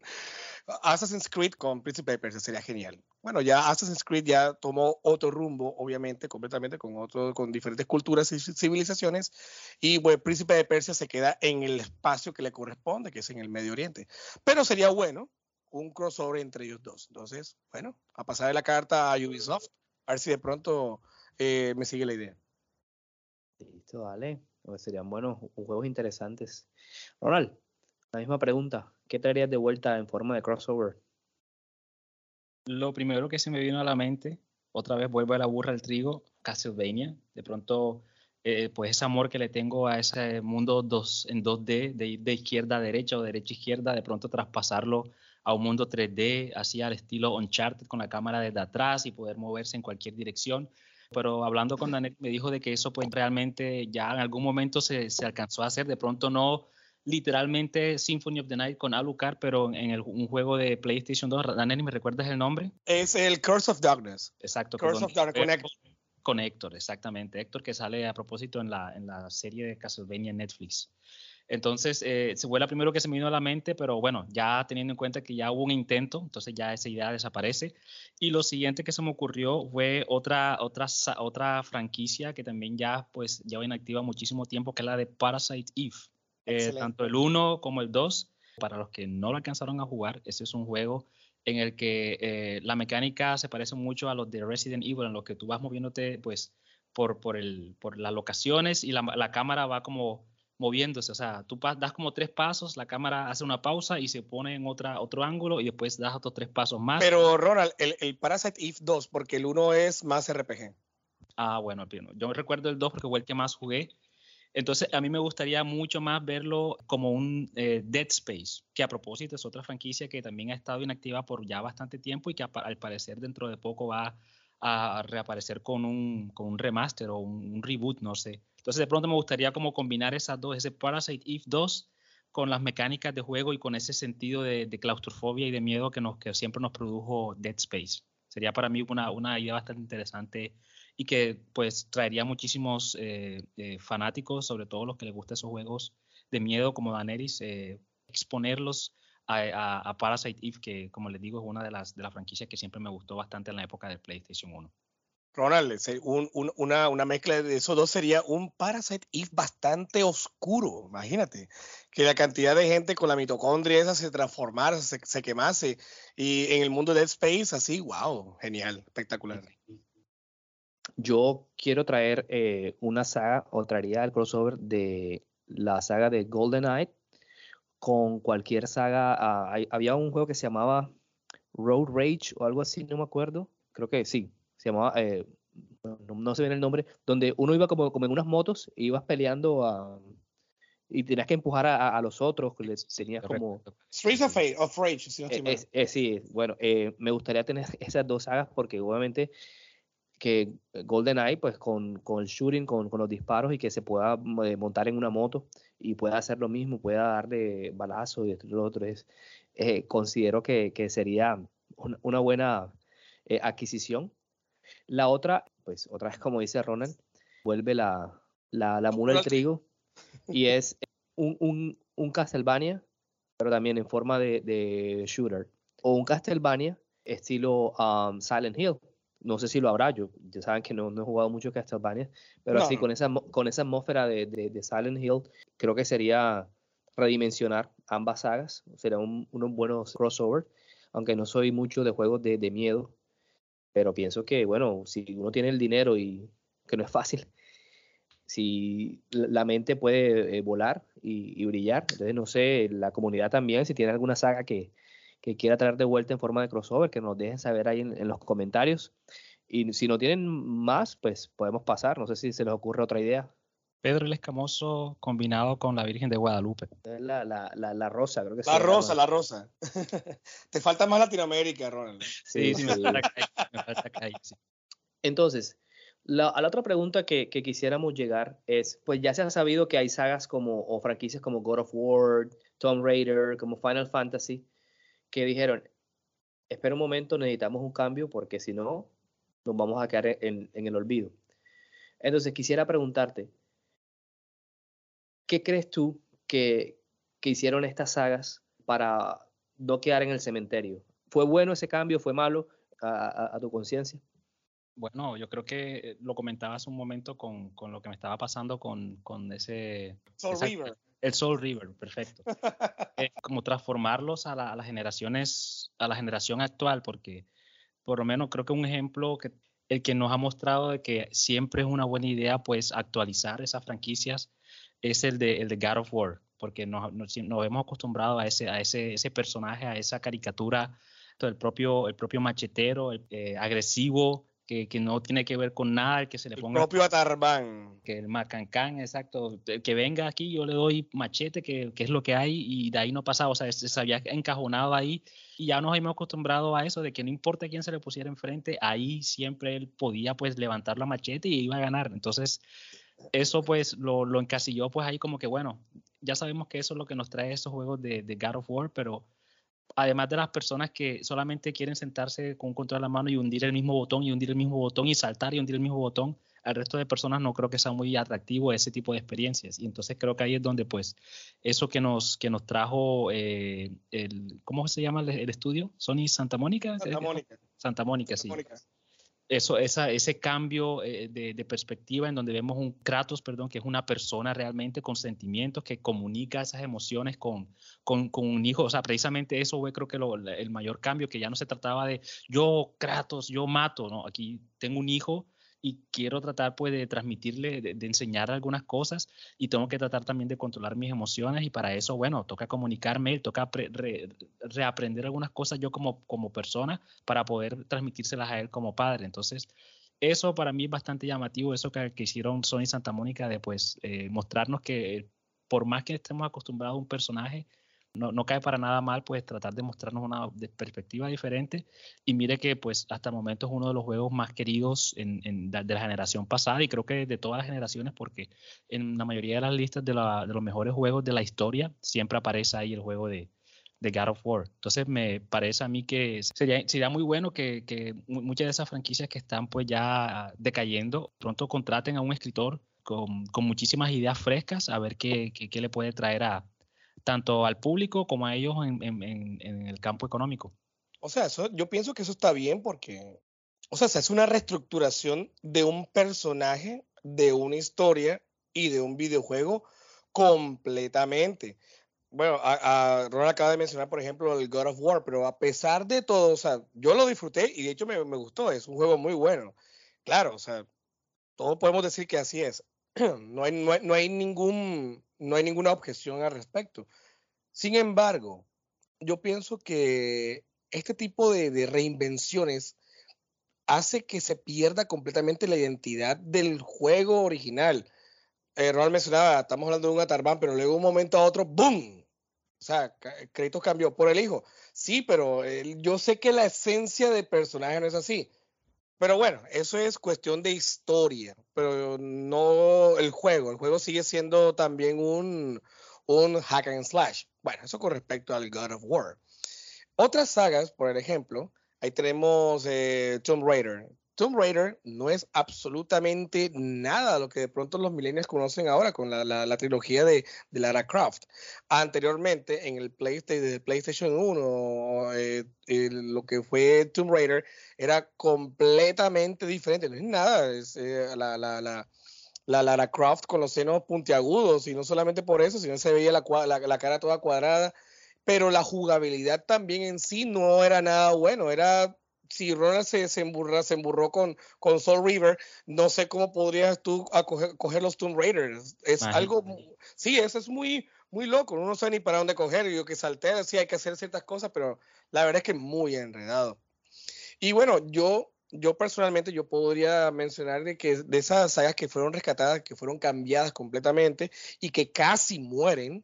Assassin's Creed con Príncipe de Persia sería genial. Bueno, ya Assassin's Creed ya tomó otro rumbo, obviamente, completamente con otro, con diferentes culturas y civilizaciones. Y bueno, Príncipe de Persia se queda en el espacio que le corresponde, que es en el Medio Oriente. Pero sería bueno un crossover entre ellos dos. Entonces, bueno, a pasar de la carta a Ubisoft, a ver si de pronto eh, me sigue la idea. Listo, vale. Pues serían buenos juegos interesantes. Ronald, la misma pregunta. ¿Qué traerías de vuelta en forma de crossover? Lo primero que se me vino a la mente, otra vez vuelvo a la burra al trigo, Castlevania. De pronto, eh, pues ese amor que le tengo a ese mundo dos, en 2D, de ir de izquierda a derecha o derecha a izquierda, de pronto traspasarlo a un mundo 3D, así al estilo Uncharted, con la cámara desde atrás y poder moverse en cualquier dirección pero hablando con Daniel me dijo de que eso pues realmente ya en algún momento se, se alcanzó a hacer, de pronto no literalmente Symphony of the Night con Alucard, pero en el, un juego de PlayStation 2, Daniel, ¿me recuerdas el nombre? Es el Curse of Darkness. Exacto. Curse of Darkness con. Con Héctor, exactamente. Héctor que sale a propósito en la, en la serie de Castlevania en Netflix. Entonces, eh, fue la primero que se me vino a la mente, pero bueno, ya teniendo en cuenta que ya hubo un intento, entonces ya esa idea desaparece. Y lo siguiente que se me ocurrió fue otra, otra, otra franquicia que también ya pues lleva inactiva muchísimo tiempo, que es la de Parasite Eve. Eh, tanto el 1 como el 2, para los que no lo alcanzaron a jugar, ese es un juego en el que eh, la mecánica se parece mucho a los de Resident Evil, en lo que tú vas moviéndote pues por, por, el, por las locaciones y la, la cámara va como moviéndose. O sea, tú das como tres pasos, la cámara hace una pausa y se pone en otra, otro ángulo y después das otros tres pasos más. Pero Ronald, el, el Parasite Eve 2, porque el 1 es más RPG. Ah, bueno, yo recuerdo el 2 porque fue el que más jugué. Entonces, a mí me gustaría mucho más verlo como un eh, Dead Space, que a propósito es otra franquicia que también ha estado inactiva por ya bastante tiempo y que al parecer dentro de poco va a reaparecer con un, con un remaster o un, reboot, no sé. Entonces, de pronto me gustaría como combinar esas dos, ese Parasite Eve 2 con las mecánicas de juego y con ese sentido de, claustrofobia y de miedo que, nos, que siempre nos produjo Dead Space. Sería para mí una, una idea bastante interesante y que pues traería muchísimos eh, eh, fanáticos, sobre todo los que les gustan esos juegos de miedo como Daenerys, eh, exponerlos a, Parasite Eve, que como les digo es una de las, de las franquicias que siempre me gustó bastante en la época del PlayStation 1. Ronald, una, una, mezcla de esos dos sería un Parasite Eve bastante oscuro. Imagínate que la cantidad de gente con la mitocondria esa se transformara, se, se quemase. Y en el mundo de Dead Space, así, wow, genial, espectacular. Yo quiero traer eh, una saga, o traería el crossover de la saga de GoldenEye con cualquier saga. Ah, había un juego que se llamaba Road Rage o algo así, no me acuerdo. Creo que sí, se llamaba, eh, no, sé bien el nombre, donde uno iba como, como en unas motos e ibas peleando a, y tenías que empujar a, los otros, les tenías como... Streets of, Rage, si eh, sí, bueno, me gustaría tener esas dos sagas porque obviamente que GoldenEye, pues con, con el shooting, con, con, los disparos y que se pueda eh, montar en una moto y pueda hacer lo mismo, pueda darle balazo y lo otro, es, eh, considero que, que sería una, buena eh, adquisición. La otra, pues otra vez como dice Ronald, vuelve la, la, la mula del trigo y es un, un, un, Castlevania, pero también en forma de, de shooter, o un Castlevania estilo um, Silent Hill no sé si lo habrá, yo, ya saben que no, no he jugado mucho Castlevania, pero así con esa, con esa atmósfera de, de, Silent Hill, creo que sería redimensionar ambas sagas, sería un, unos buenos crossover, aunque no soy mucho de juegos de, de, miedo, pero pienso que, bueno, si uno tiene el dinero y que no es fácil, si la mente puede eh, volar y, y, brillar, entonces no sé, la comunidad también, si tiene alguna saga que, que quiera traer de vuelta en forma de crossover, que nos dejen saber ahí en, los comentarios. Y si no tienen más, pues podemos pasar. No sé si se les ocurre otra idea. Pedro el Escamoso combinado con la Virgen de Guadalupe. La, la, la, rosa, creo que La rosa, la rosa. Te falta más Latinoamérica, Ronald. Sí, sí, me falta Entonces, la, a la otra pregunta que, que, quisiéramos llegar es, pues ya se ha sabido que hay sagas como, o franquicias como God of War, Tomb Raider, como Final Fantasy, que dijeron, espera un momento, necesitamos un cambio porque si no, nos vamos a quedar en, el olvido. Entonces, quisiera preguntarte, ¿qué crees tú que, hicieron estas sagas para no quedar en el cementerio? ¿Fue bueno ese cambio? ¿Fue malo a, tu conciencia? Bueno, yo creo que lo comentaba hace un momento con, lo que me estaba pasando con, ese... El Soul River, perfecto. Eh, como transformarlos a, las generaciones, a la generación actual, porque por lo menos creo que un ejemplo que el que nos ha mostrado de que siempre es una buena idea pues actualizar esas franquicias es el de, el de God of War, porque nos, nos, hemos acostumbrado a ese, a ese, ese personaje, a esa caricatura, el propio, el propio machetero, el, eh, agresivo, que, que, no tiene que ver con nada, que se le ponga... El propio Atarbán. Que el Macancán, exacto. Que venga aquí, yo le doy machete, que, que, es lo que hay, y de ahí no pasaba, o sea, se, había encajonado ahí, y ya nos hemos acostumbrado a eso, de que no importa quién se le pusiera enfrente, ahí siempre él podía pues levantar la machete y iba a ganar. Entonces, eso pues lo, lo encasilló pues ahí como que, bueno, ya sabemos que eso es lo que nos trae esos juegos de, de God of War, pero además de las personas que solamente quieren sentarse con un control a la mano y hundir el mismo botón y hundir el mismo botón y saltar y hundir el mismo botón, al resto de personas no creo que sea muy atractivo ese tipo de experiencias. Y entonces creo que ahí es donde pues eso que nos, que nos trajo eh, el, ¿cómo se llama el, estudio? Sony Santa Mónica. Santa Mónica. Santa Mónica, sí eso, esa, ese cambio eh, de, perspectiva en donde vemos un Kratos, perdón, que es una persona realmente con sentimientos que comunica esas emociones con, con, con un hijo. O sea, precisamente eso fue creo que lo, el mayor cambio, que ya no se trataba de yo Kratos, yo mato, ¿no? Aquí tengo un hijo y quiero tratar pues de transmitirle, de, enseñar algunas cosas y tengo que tratar también de controlar mis emociones y para eso, bueno, toca comunicarme, toca reaprender algunas cosas yo como, como persona para poder transmitírselas a él como padre. Entonces, eso para mí es bastante llamativo, eso que, que hicieron Sony Santa Mónica de pues eh, mostrarnos que por más que estemos acostumbrados a un personaje, no, no, cae para nada mal pues tratar de mostrarnos una perspectiva diferente y mire que pues hasta el momento es uno de los juegos más queridos de la generación pasada y creo que de todas las generaciones porque en la mayoría de las listas de, los mejores juegos de la historia siempre aparece ahí el juego de, God of War. Entonces me parece a mí que sería, sería muy bueno que, que muchas de esas franquicias que están pues ya decayendo pronto contraten a un escritor con, con muchísimas ideas frescas a ver qué, qué, qué le puede traer a, tanto al público como a ellos en, el campo económico. O sea, eso, yo pienso que eso está bien porque, o sea, se hace una reestructuración de un personaje, de una historia y de un videojuego completamente. Bueno, a, Ron acaba de mencionar, por ejemplo, el God of War, pero a pesar de todo, o sea, yo lo disfruté y de hecho me, gustó, es un juego muy bueno. Claro, o sea, todos podemos decir que así es. No hay ningún no hay ninguna objeción al respecto. Sin embargo, yo pienso que este tipo de, reinvenciones hace que se pierda completamente la identidad del juego original. Eh, Ronald mencionaba, estamos hablando de un Atarbán, pero luego de un momento a otro, ¡boom! O sea, crédito cambió por el hijo. Sí, pero yo sé que la esencia del personaje no es así. Pero bueno, eso es cuestión de historia, pero no el juego. El juego sigue siendo también un, un hack and slash. Bueno, eso con respecto al God of War. Otras sagas, por ejemplo, ahí tenemos eh, Tomb Raider. Tomb Raider no es absolutamente nada lo que de pronto los millennials conocen ahora con la, la, trilogía de, Lara Croft. Anteriormente, en el PlayStation, PlayStation 1, eh, lo que fue Tomb Raider era completamente diferente. No es nada, es eh, la, la, la la Lara Croft con los senos puntiagudos y no solamente por eso, sino se veía la, la, la, cara toda cuadrada, pero la jugabilidad también en sí no era nada bueno, era si Ronald se, se, se emburró con, con Soul River, no sé cómo podrías tú coger, los Tomb Raiders. Es algo, sí, eso es muy, muy loco. Uno no sabe ni para dónde coger. Yo que salté, sí hay que hacer ciertas cosas, pero la verdad es que es muy enredado. Y bueno, yo, yo personalmente, yo podría mencionar de que de esas sagas que fueron rescatadas, que fueron cambiadas completamente y que casi mueren.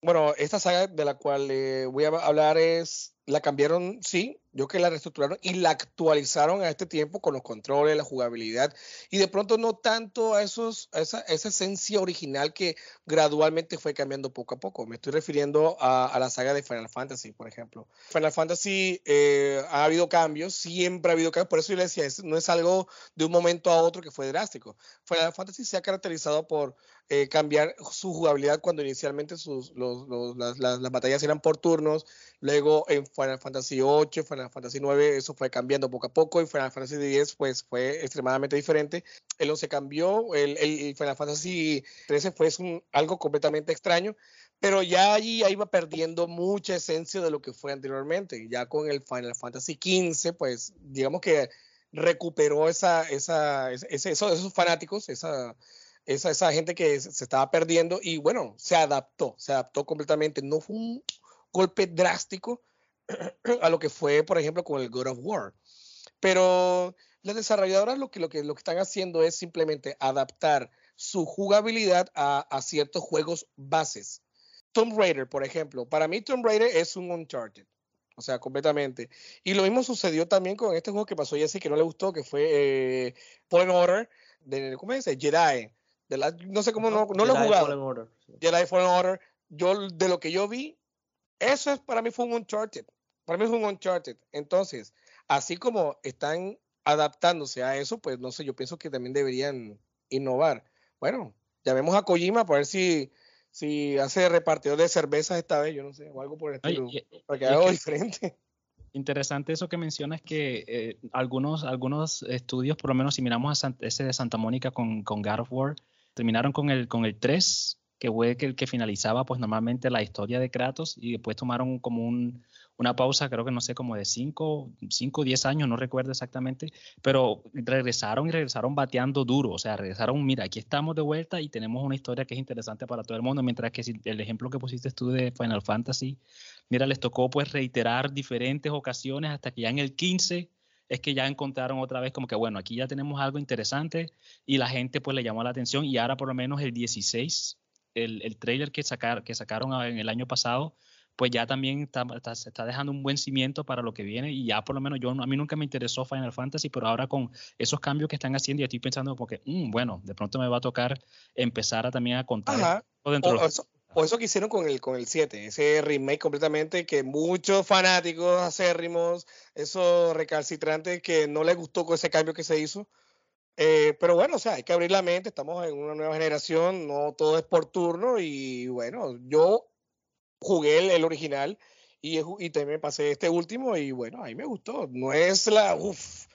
Bueno, esta saga de la cual eh, voy a hablar es, la cambiaron, sí, yo que la reestructuraron y la actualizaron a este tiempo con los controles, la jugabilidad y de pronto no tanto a, esos, esa, esa, esencia original que gradualmente fue cambiando poco a poco. Me estoy refiriendo a, a la saga de Final Fantasy, por ejemplo. Final Fantasy eh, ha habido cambios, siempre ha habido cambios, por eso yo le decía, no es algo de un momento a otro que fue drástico. Final Fantasy se ha caracterizado por eh, cambiar su jugabilidad cuando inicialmente sus, los, los, las, las, las, batallas eran por turnos, luego en Final Fantasy 8, Final Fantasy 9 eso fue cambiando poco a poco y Final Fantasy 10 pues fue extremadamente diferente. El 11 cambió, el, el Final Fantasy 13 fue un, algo completamente extraño, pero ya allí ya iba perdiendo mucha esencia de lo que fue anteriormente. Ya con el Final Fantasy 15 pues digamos que recuperó esa, esa, ese, esos, esos fanáticos, esa, esa, esa gente que se estaba perdiendo y bueno, se adaptó, se adaptó completamente. No fue un golpe drástico, a lo que fue, por ejemplo, con el God of War. Pero las desarrolladoras lo que, lo que, lo que están haciendo es simplemente adaptar su jugabilidad a, a ciertos juegos bases. Tomb Raider, por ejemplo, para mí Tomb Raider es un Uncharted. O sea, completamente. Y lo mismo sucedió también con este juego que pasó sí que no le gustó, que fue eh, Fallen Order, de, ¿cómo es? Jedi. De la, no sé cómo, no, no lo he jugado. Fallen Order, sí. Jedi Fallen Order. Yo, de lo que yo vi, eso es, para mí fue un Uncharted. Para mí es un Uncharted. Entonces, así como están adaptándose a eso, pues no sé, yo pienso que también deberían innovar. Bueno, llamemos a Kojima para ver si, si hace repartidor de cervezas esta vez, yo no sé, o algo por el estilo, Oye, para que haga algo diferente. Interesante eso que mencionas que eh, algunos, algunos estudios, por lo menos si miramos a ese de Santa Mónica con, con God of War, terminaron con el, con el 3 que fue el que finalizaba pues normalmente la historia de Kratos y después tomaron como un, una pausa, creo que no sé, como de 5 o 10 años, no recuerdo exactamente, pero regresaron y regresaron bateando duro, o sea, regresaron, mira, aquí estamos de vuelta y tenemos una historia que es interesante para todo el mundo, mientras que el ejemplo que pusiste tú de Final Fantasy, mira, les tocó pues reiterar diferentes ocasiones hasta que ya en el 15 es que ya encontraron otra vez como que, bueno, aquí ya tenemos algo interesante y la gente pues le llamó la atención y ahora por lo menos el 16, el, el trailer que, sacar, que sacaron en el año pasado, pues ya también está, se está dejando un buen cimiento para lo que viene y ya por lo menos yo, a mí nunca me interesó Final Fantasy, pero ahora con esos cambios que están haciendo y estoy pensando como que, mm, bueno, de pronto me va a tocar empezar a también a contar dentro o, eso, o, eso, que hicieron con el, con el 7, ese remake completamente que muchos fanáticos acérrimos, esos recalcitrantes que no les gustó con ese cambio que se hizo, eh, pero bueno, o sea, hay que abrir la mente, estamos en una nueva generación, no todo es por turno y bueno, yo jugué el, original y, y, también pasé este último y bueno, ahí me gustó. No es la, uf,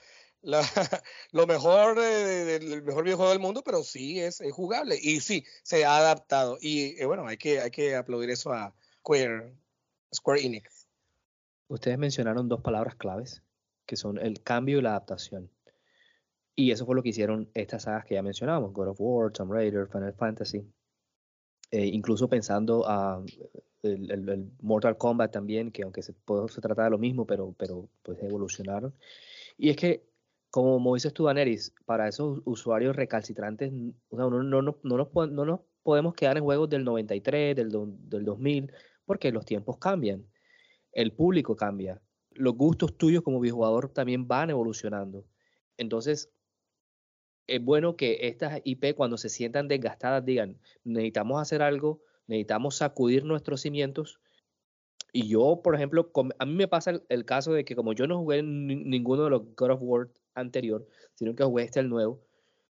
la lo mejor del mejor videojuego del mundo, pero sí es, es, jugable y sí, se ha adaptado. Y eh, bueno, hay que, hay que aplaudir eso a Square, Square Enix. Ustedes mencionaron dos palabras claves, que son el cambio y la adaptación. Y eso fue lo que hicieron estas sagas que ya mencionamos, God of War, Tomb Raider, Final Fantasy. Eh, incluso pensando a el, Mortal Kombat también, que aunque se, se trata de lo mismo, pero, pero pues evolucionaron. Y es que, como dices tú, para esos usuarios recalcitrantes, o sea, no, no, no, no, nos, no podemos quedar en juegos del 93, del, del 2000, porque los tiempos cambian, el público cambia, los gustos tuyos como videojugador también van evolucionando. Entonces, es bueno que estas IP cuando se sientan desgastadas digan, necesitamos hacer algo necesitamos sacudir nuestros cimientos. Y yo, por ejemplo, a mí me pasa el, caso de que como yo no jugué ninguno de los God of War anterior, sino que jugué este el nuevo,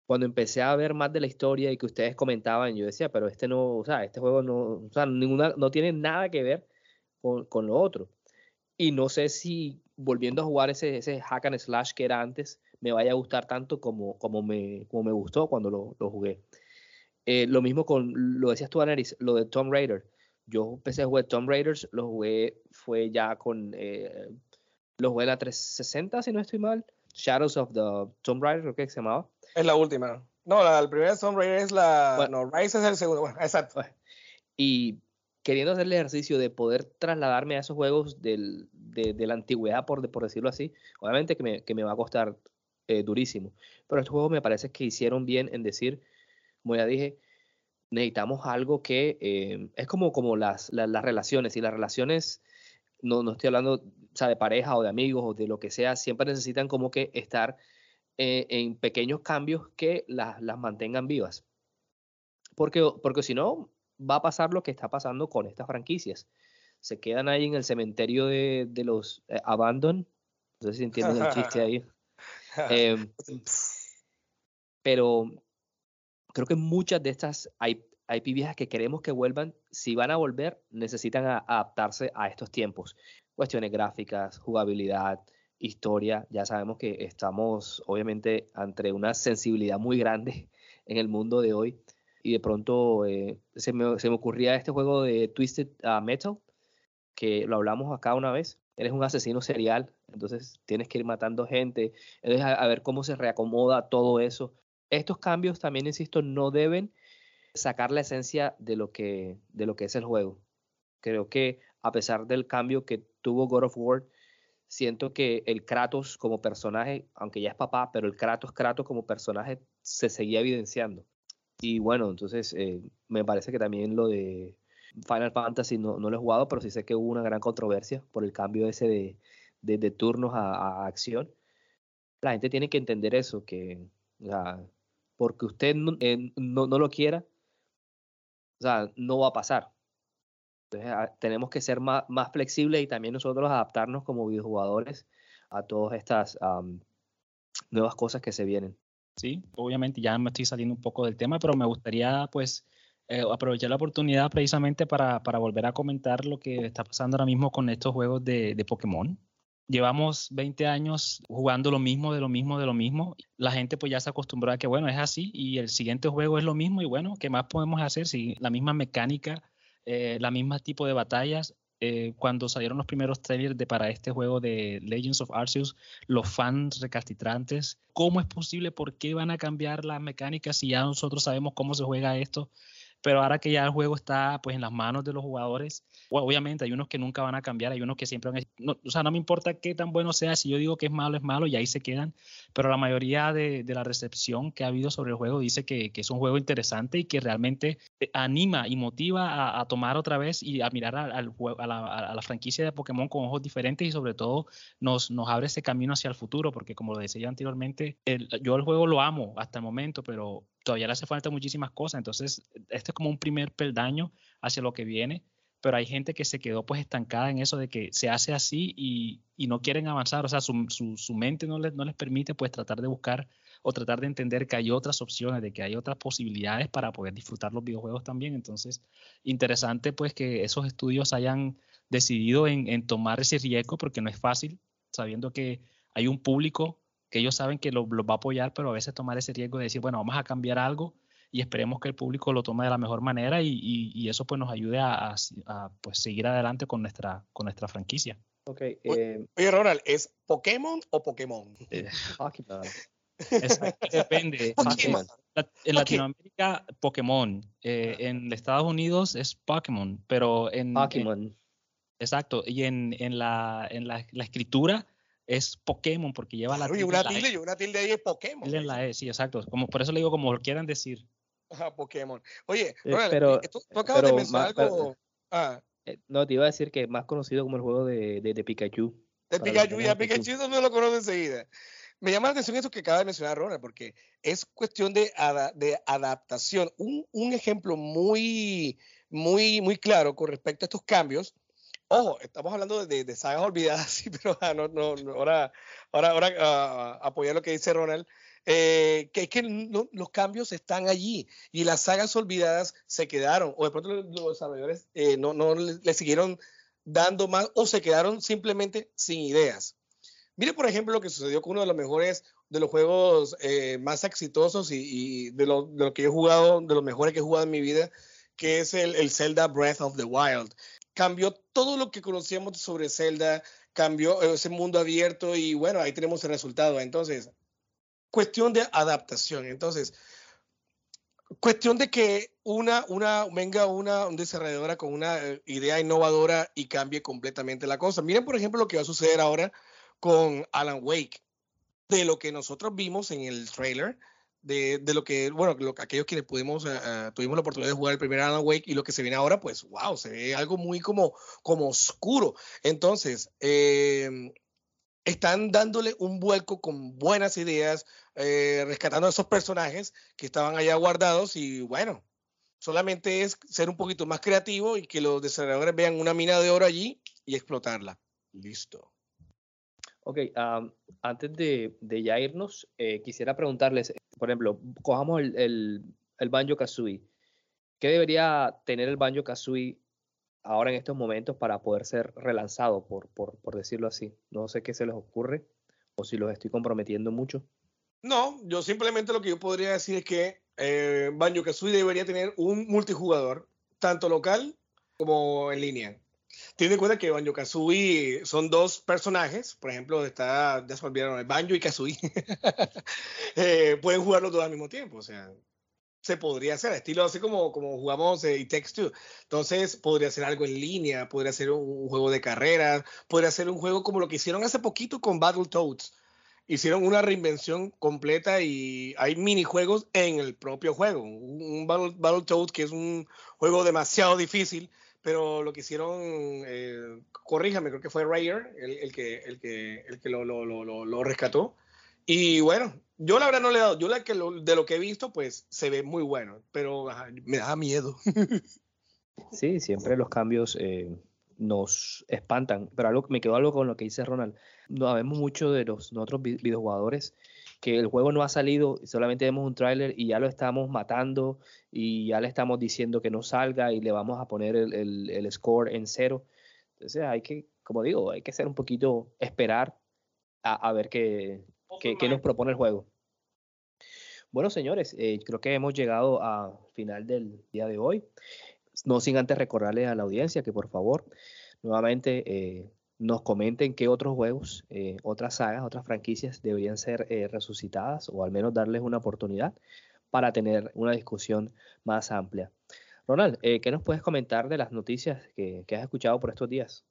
cuando empecé a ver más de la historia y que ustedes comentaban, yo decía, pero este no, o sea, este juego no, o sea, ninguna, no tiene nada que ver con, con lo otro. Y no sé si volviendo a jugar ese, ese hack and slash que era antes, me vaya a gustar tanto como, como, me, como me gustó cuando lo, lo jugué. Eh, lo mismo con, lo decías tú, Anaris, lo de Tomb Raider. Yo empecé a jugar Tomb Raiders, lo jugué, fue ya con, eh, lo jugué en la 360, si no estoy mal. Shadows of the Tomb Raider, creo que se llamaba. Es la última. No, la, el primer Tomb Raider es la, bueno, no, Rise es el segundo, bueno, exacto. Y queriendo hacer el ejercicio de poder trasladarme a esos juegos del, de, de, la antigüedad, por, por decirlo así, obviamente que me, que me va a costar eh, durísimo. Pero estos juegos me parece que hicieron bien en decir, como ya dije, necesitamos algo que eh, es como, como las, las, relaciones, y las relaciones, no, no estoy hablando o sea, de pareja o de amigos o de lo que sea, siempre necesitan como que estar eh, en pequeños cambios que las, las mantengan vivas. Porque, porque si no, va a pasar lo que está pasando con estas franquicias. Se quedan ahí en el cementerio de, de los eh, Abandon. No sé si entienden el chiste ahí. Em, pero creo que muchas de estas IP viejas que queremos que vuelvan, si van a volver, necesitan adaptarse a estos tiempos. Cuestiones gráficas, jugabilidad, historia. Ya sabemos que estamos obviamente ante una sensibilidad muy grande en el mundo de hoy. Y de pronto eh, se, me, se, me, ocurría este juego de Twisted uh, Metal, que lo hablamos acá una vez. Eres un asesino serial, entonces tienes que ir matando gente. Entonces, a ver cómo se reacomoda todo eso estos cambios también, insisto, no deben sacar la esencia de lo que, de lo que es el juego. Creo que a pesar del cambio que tuvo God of War, siento que el Kratos como personaje, aunque ya es papá, pero el Kratos Kratos como personaje se seguía evidenciando. Y bueno, entonces eh, me parece que también lo de Final Fantasy no, no, lo he jugado, pero sí sé que hubo una gran controversia por el cambio ese de, de, turnos a, acción. La gente tiene que entender eso, que porque usted eh, no, no, lo quiera, o sea, no va a pasar. Entonces, ah, tenemos que ser más, más flexibles y también nosotros adaptarnos como videojugadores a todas estas nuevas cosas que se vienen. Sí, obviamente ya me estoy saliendo un poco del tema, pero me gustaría pues eh, aprovechar la oportunidad precisamente para, para, volver a comentar lo que está pasando ahora mismo con estos juegos de, de Pokémon. Llevamos 20 años jugando lo mismo, de lo mismo, de lo mismo. La gente pues ya se acostumbró a que, bueno, es así y el siguiente juego es lo mismo y bueno, ¿qué más podemos hacer si la misma mecánica, eh, la misma tipo de batallas? Eh, cuando salieron los primeros trailers de, para este juego de Legends of Arceus, los fans recalcitrantes, ¿cómo es posible? ¿Por qué van a cambiar las mecánicas si ya nosotros sabemos cómo se juega esto? Pero ahora que ya el juego está pues en las manos de los jugadores, obviamente hay unos que nunca van a cambiar, hay unos que siempre van a, no, o sea, no me importa qué tan bueno sea, si yo digo que es malo, es malo y ahí se quedan, pero la mayoría de, la recepción que ha habido sobre el juego dice que, es un juego interesante y que realmente anima y motiva a, tomar otra vez y a mirar al, a, la, a, la, franquicia de Pokémon con ojos diferentes y sobre todo nos, nos abre ese camino hacia el futuro, porque como lo decía yo anteriormente, yo el juego lo amo hasta el momento, pero todavía le hace falta muchísimas cosas. Entonces, este es como un primer peldaño hacia lo que viene, pero hay gente que se quedó pues estancada en eso de que se hace así y, y no quieren avanzar, o sea, su, su, su mente no les, no les permite pues tratar de buscar o tratar de entender que hay otras opciones, de que hay otras posibilidades para poder disfrutar los videojuegos también. Entonces, interesante pues que esos estudios hayan decidido en, en tomar ese riesgo porque no es fácil, sabiendo que hay un público que ellos saben que lo, va a apoyar, pero a veces tomar ese riesgo de decir, bueno, vamos a cambiar algo y esperemos que el público lo tome de la mejor manera y, eso pues nos ayude a, pues, seguir adelante con nuestra, con nuestra franquicia. Okay, eh, Oye, Ronald, ¿es Pokémon o Pokémon? Eh, depende. En Latinoamérica, Pokémon. Eh, en Estados Unidos es Pokémon, pero en... Pokémon. exacto. Y en, en, la, en la, la, escritura es Pokémon porque lleva la tilde. Una tilde, y una tilde ahí es Pokémon. En la E, sí, exacto. Como, por eso le digo como lo quieran decir. Ajá, Pokémon. Oye, eh, pero, tú, acabas de mencionar algo. ah. Eh, no, te iba a decir que más conocido como el juego de, de, de Pikachu. De Pikachu, ya Pikachu no lo conoce enseguida. Me llama la atención eso que acaba de mencionar Ronald, porque es cuestión de, de adaptación. Un, un ejemplo muy, muy, muy claro con respecto a estos cambios Ojo, estamos hablando de, de sagas olvidadas, sí, pero ah, no, no, ahora, ahora, ahora uh, apoyar lo que dice Ronald, eh, que es que los cambios están allí y las sagas olvidadas se quedaron, o de pronto los, desarrolladores eh, no, no le, siguieron dando más o se quedaron simplemente sin ideas. Mire, por ejemplo, lo que sucedió con uno de los mejores, de los juegos eh, más exitosos y, de, lo, de, lo, que he jugado, de los mejores que he jugado en mi vida, que es el, el Zelda Breath of the Wild cambió todo lo que conocíamos sobre Zelda, cambió ese mundo abierto y bueno, ahí tenemos el resultado. Entonces, cuestión de adaptación. Entonces, cuestión de que una, una, venga una, desarrolladora con una eh, idea innovadora y cambie completamente la cosa. Miren, por ejemplo, lo que va a suceder ahora con Alan Wake. De lo que nosotros vimos en el trailer, de, de, lo que, bueno, lo, aquellos quienes pudimos, uh, tuvimos la oportunidad de jugar el primer Alan Wake y lo que se viene ahora, pues, wow, se ve algo muy como, como oscuro. Entonces, eh, están dándole un vuelco con buenas ideas, eh, rescatando a esos personajes que estaban allá guardados y bueno, solamente es ser un poquito más creativo y que los desarrolladores vean una mina de oro allí y explotarla. Listo. Ok, antes de, de, ya irnos, eh, quisiera preguntarles, por ejemplo, cojamos el, el, el Banjo Kazooie. ¿Qué debería tener el Banjo Kazooie ahora en estos momentos para poder ser relanzado, por, por, por, decirlo así? No sé qué se les ocurre o si los estoy comprometiendo mucho. No, yo simplemente lo que yo podría decir es que eh, Banjo Kazooie debería tener un multijugador, tanto local como en línea. Tiene en cuenta que Banjo Kazooie son dos personajes, por ejemplo, está, ya se olvidaron, Banjo y Kazooie. eh, pueden jugarlo todos al mismo tiempo, o sea, se podría hacer, estilo así como, como jugamos eh, y Text Entonces, podría ser algo en línea, podría ser un, un, juego de carreras, podría ser un juego como lo que hicieron hace poquito con Battletoads. Hicieron una reinvención completa y hay minijuegos en el propio juego. Un, un Battle, Battletoads que es un juego demasiado difícil pero lo que hicieron, eh, corríjame, creo que fue Rayer el, el, que, el que, el que lo, lo, lo, lo, rescató. Y bueno, yo la verdad no le he dado, yo la que de lo que he visto, pues se ve muy bueno, pero ajá, me da miedo. sí, siempre los cambios eh, nos espantan, pero algo, me quedó algo con lo que dice Ronald. No sabemos mucho de los nosotros videojugadores que el juego no ha salido, solamente vemos un tráiler y ya lo estamos matando y ya le estamos diciendo que no salga y le vamos a poner el, el, el, score en cero. Entonces hay que, como digo, hay que ser un poquito, esperar a, ver qué, qué, nos propone el juego. Bueno, señores, eh, creo que hemos llegado al final del día de hoy. No sin antes recordarle a la audiencia que por favor, nuevamente, eh, nos comenten qué otros juegos, eh, otras sagas, otras franquicias deberían ser resucitadas o al menos darles una oportunidad para tener una discusión más amplia. Ronald, ¿qué nos puedes comentar de las noticias que, que has escuchado por estos días?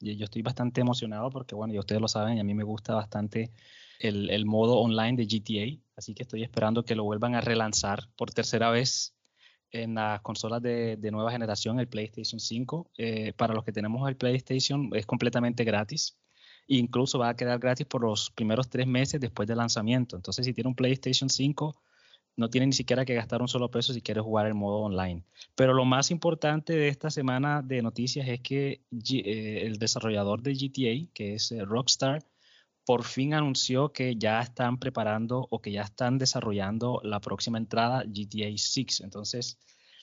Yo estoy bastante emocionado porque, bueno, ya ustedes lo saben y a mí me gusta bastante el, el, modo online de GTA, así que estoy esperando que lo vuelvan a relanzar por tercera vez en las consolas de, de nueva generación, el PlayStation 5. Eh, para los que tenemos el PlayStation es completamente gratis. Incluso va a quedar gratis por los primeros tres meses después del lanzamiento. Entonces, si tiene un PlayStation 5, no tiene ni siquiera que gastar un solo peso si quiere jugar el modo online. Pero lo más importante de esta semana de noticias es que eh, el desarrollador de GTA, que es eh, Rockstar, por fin anunció que ya están preparando o que ya están desarrollando la próxima entrada GTA 6. Entonces,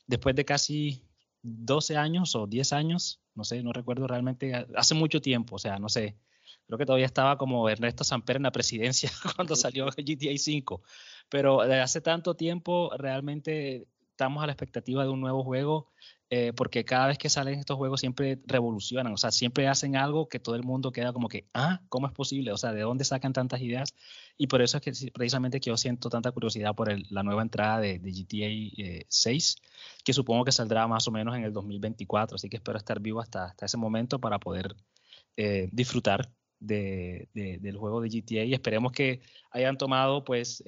después de casi 12 años o 10 años, no sé, no recuerdo realmente, hace mucho tiempo, o sea, no sé, creo que todavía estaba como Ernesto Samper en la presidencia cuando salió GTA 5, pero desde hace tanto tiempo realmente estamos a la expectativa de un nuevo juego eh, porque cada vez que salen estos juegos siempre revolucionan, o sea, siempre hacen algo que todo el mundo queda como que, ah, ¿cómo es posible? O sea, ¿de dónde sacan tantas ideas? Y por eso es que precisamente que yo siento tanta curiosidad por la nueva entrada de, GTA 6, eh, que supongo que saldrá más o menos en el 2024, así que espero estar vivo hasta, hasta ese momento para poder eh, disfrutar de, del juego de GTA y esperemos que hayan tomado pues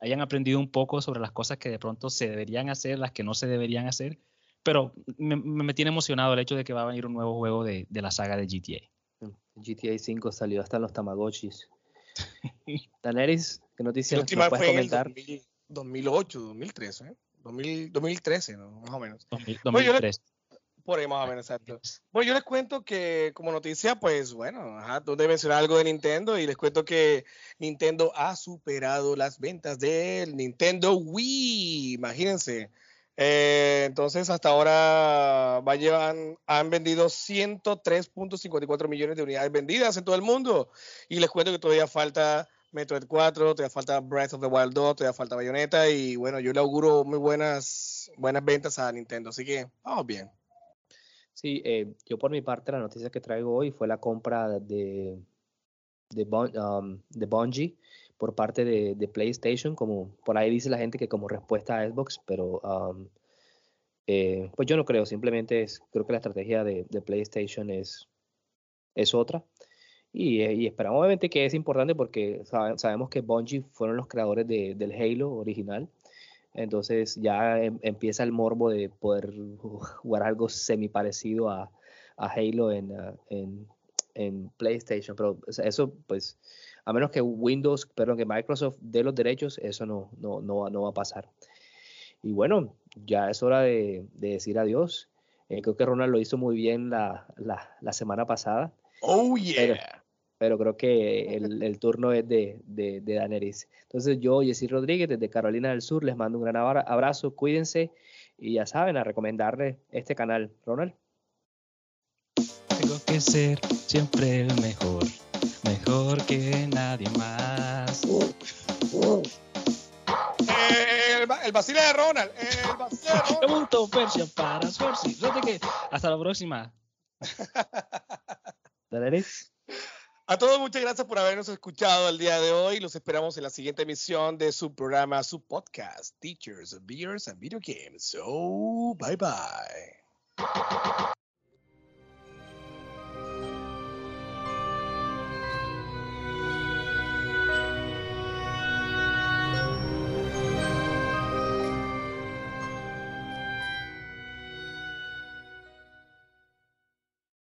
hayan aprendido un poco sobre las cosas que de pronto se deberían hacer, las que no se deberían hacer pero me, tiene emocionado el hecho de que va a venir un nuevo juego de, de la saga de GTA. GTA 5 salió hasta en los Tamagotchis. Daneris, ¿qué noticias nos puedes comentar? En 2008, 2013, ¿eh? 2013, ¿no? más o menos. 2003. por ahí más o menos, exacto. Bueno, yo les cuento que como noticia, pues bueno, ajá, donde mencionar algo de Nintendo y les cuento que Nintendo ha superado las ventas del Nintendo Wii, imagínense. Eh, entonces, hasta ahora va llevan, han vendido 103.54 millones de unidades vendidas en todo el mundo. Y les cuento que todavía falta Metroid 4, todavía falta Breath of the Wild 2, todavía falta Bayonetta. Y bueno, yo le auguro muy buenas, buenas ventas a Nintendo. Así que vamos bien. Sí, eh, yo por mi parte, la noticia que traigo hoy fue la compra de, de, um, de Bungie por parte de, PlayStation, como por ahí dice la gente que como respuesta a Xbox, pero eh, pues yo no creo, simplemente es, creo que la estrategia de, PlayStation es, es otra. Y, eh, y, esperamos obviamente que es importante porque sabemos que Bungie fueron los creadores del Halo original. Entonces ya em, empieza el morbo de poder jugar algo semi parecido a, a Halo en, ah, en, en, PlayStation. Pero eso pues a menos que Windows, perdón, que Microsoft dé los derechos, eso no, no, no, no va a pasar. Y bueno, ya es hora de, decir adiós. Eh, creo que Ronald lo hizo muy bien la, la, semana pasada. Oh, yeah. Pero, creo que el, el, turno es de, de, de Daneris. Entonces yo, Jessy Rodríguez, desde Carolina del Sur, les mando un gran abrazo, cuídense y ya saben, a recomendarles este canal. Ronald. Tengo que ser siempre el mejor mejor que nadie más. El, el vacile de Ronald. El vacile de Ronald. para Hasta la próxima. A todos muchas gracias por habernos escuchado el día de hoy. Los esperamos en la siguiente emisión de su programa, su podcast, Teachers, Beers and Video Games. So, bye bye.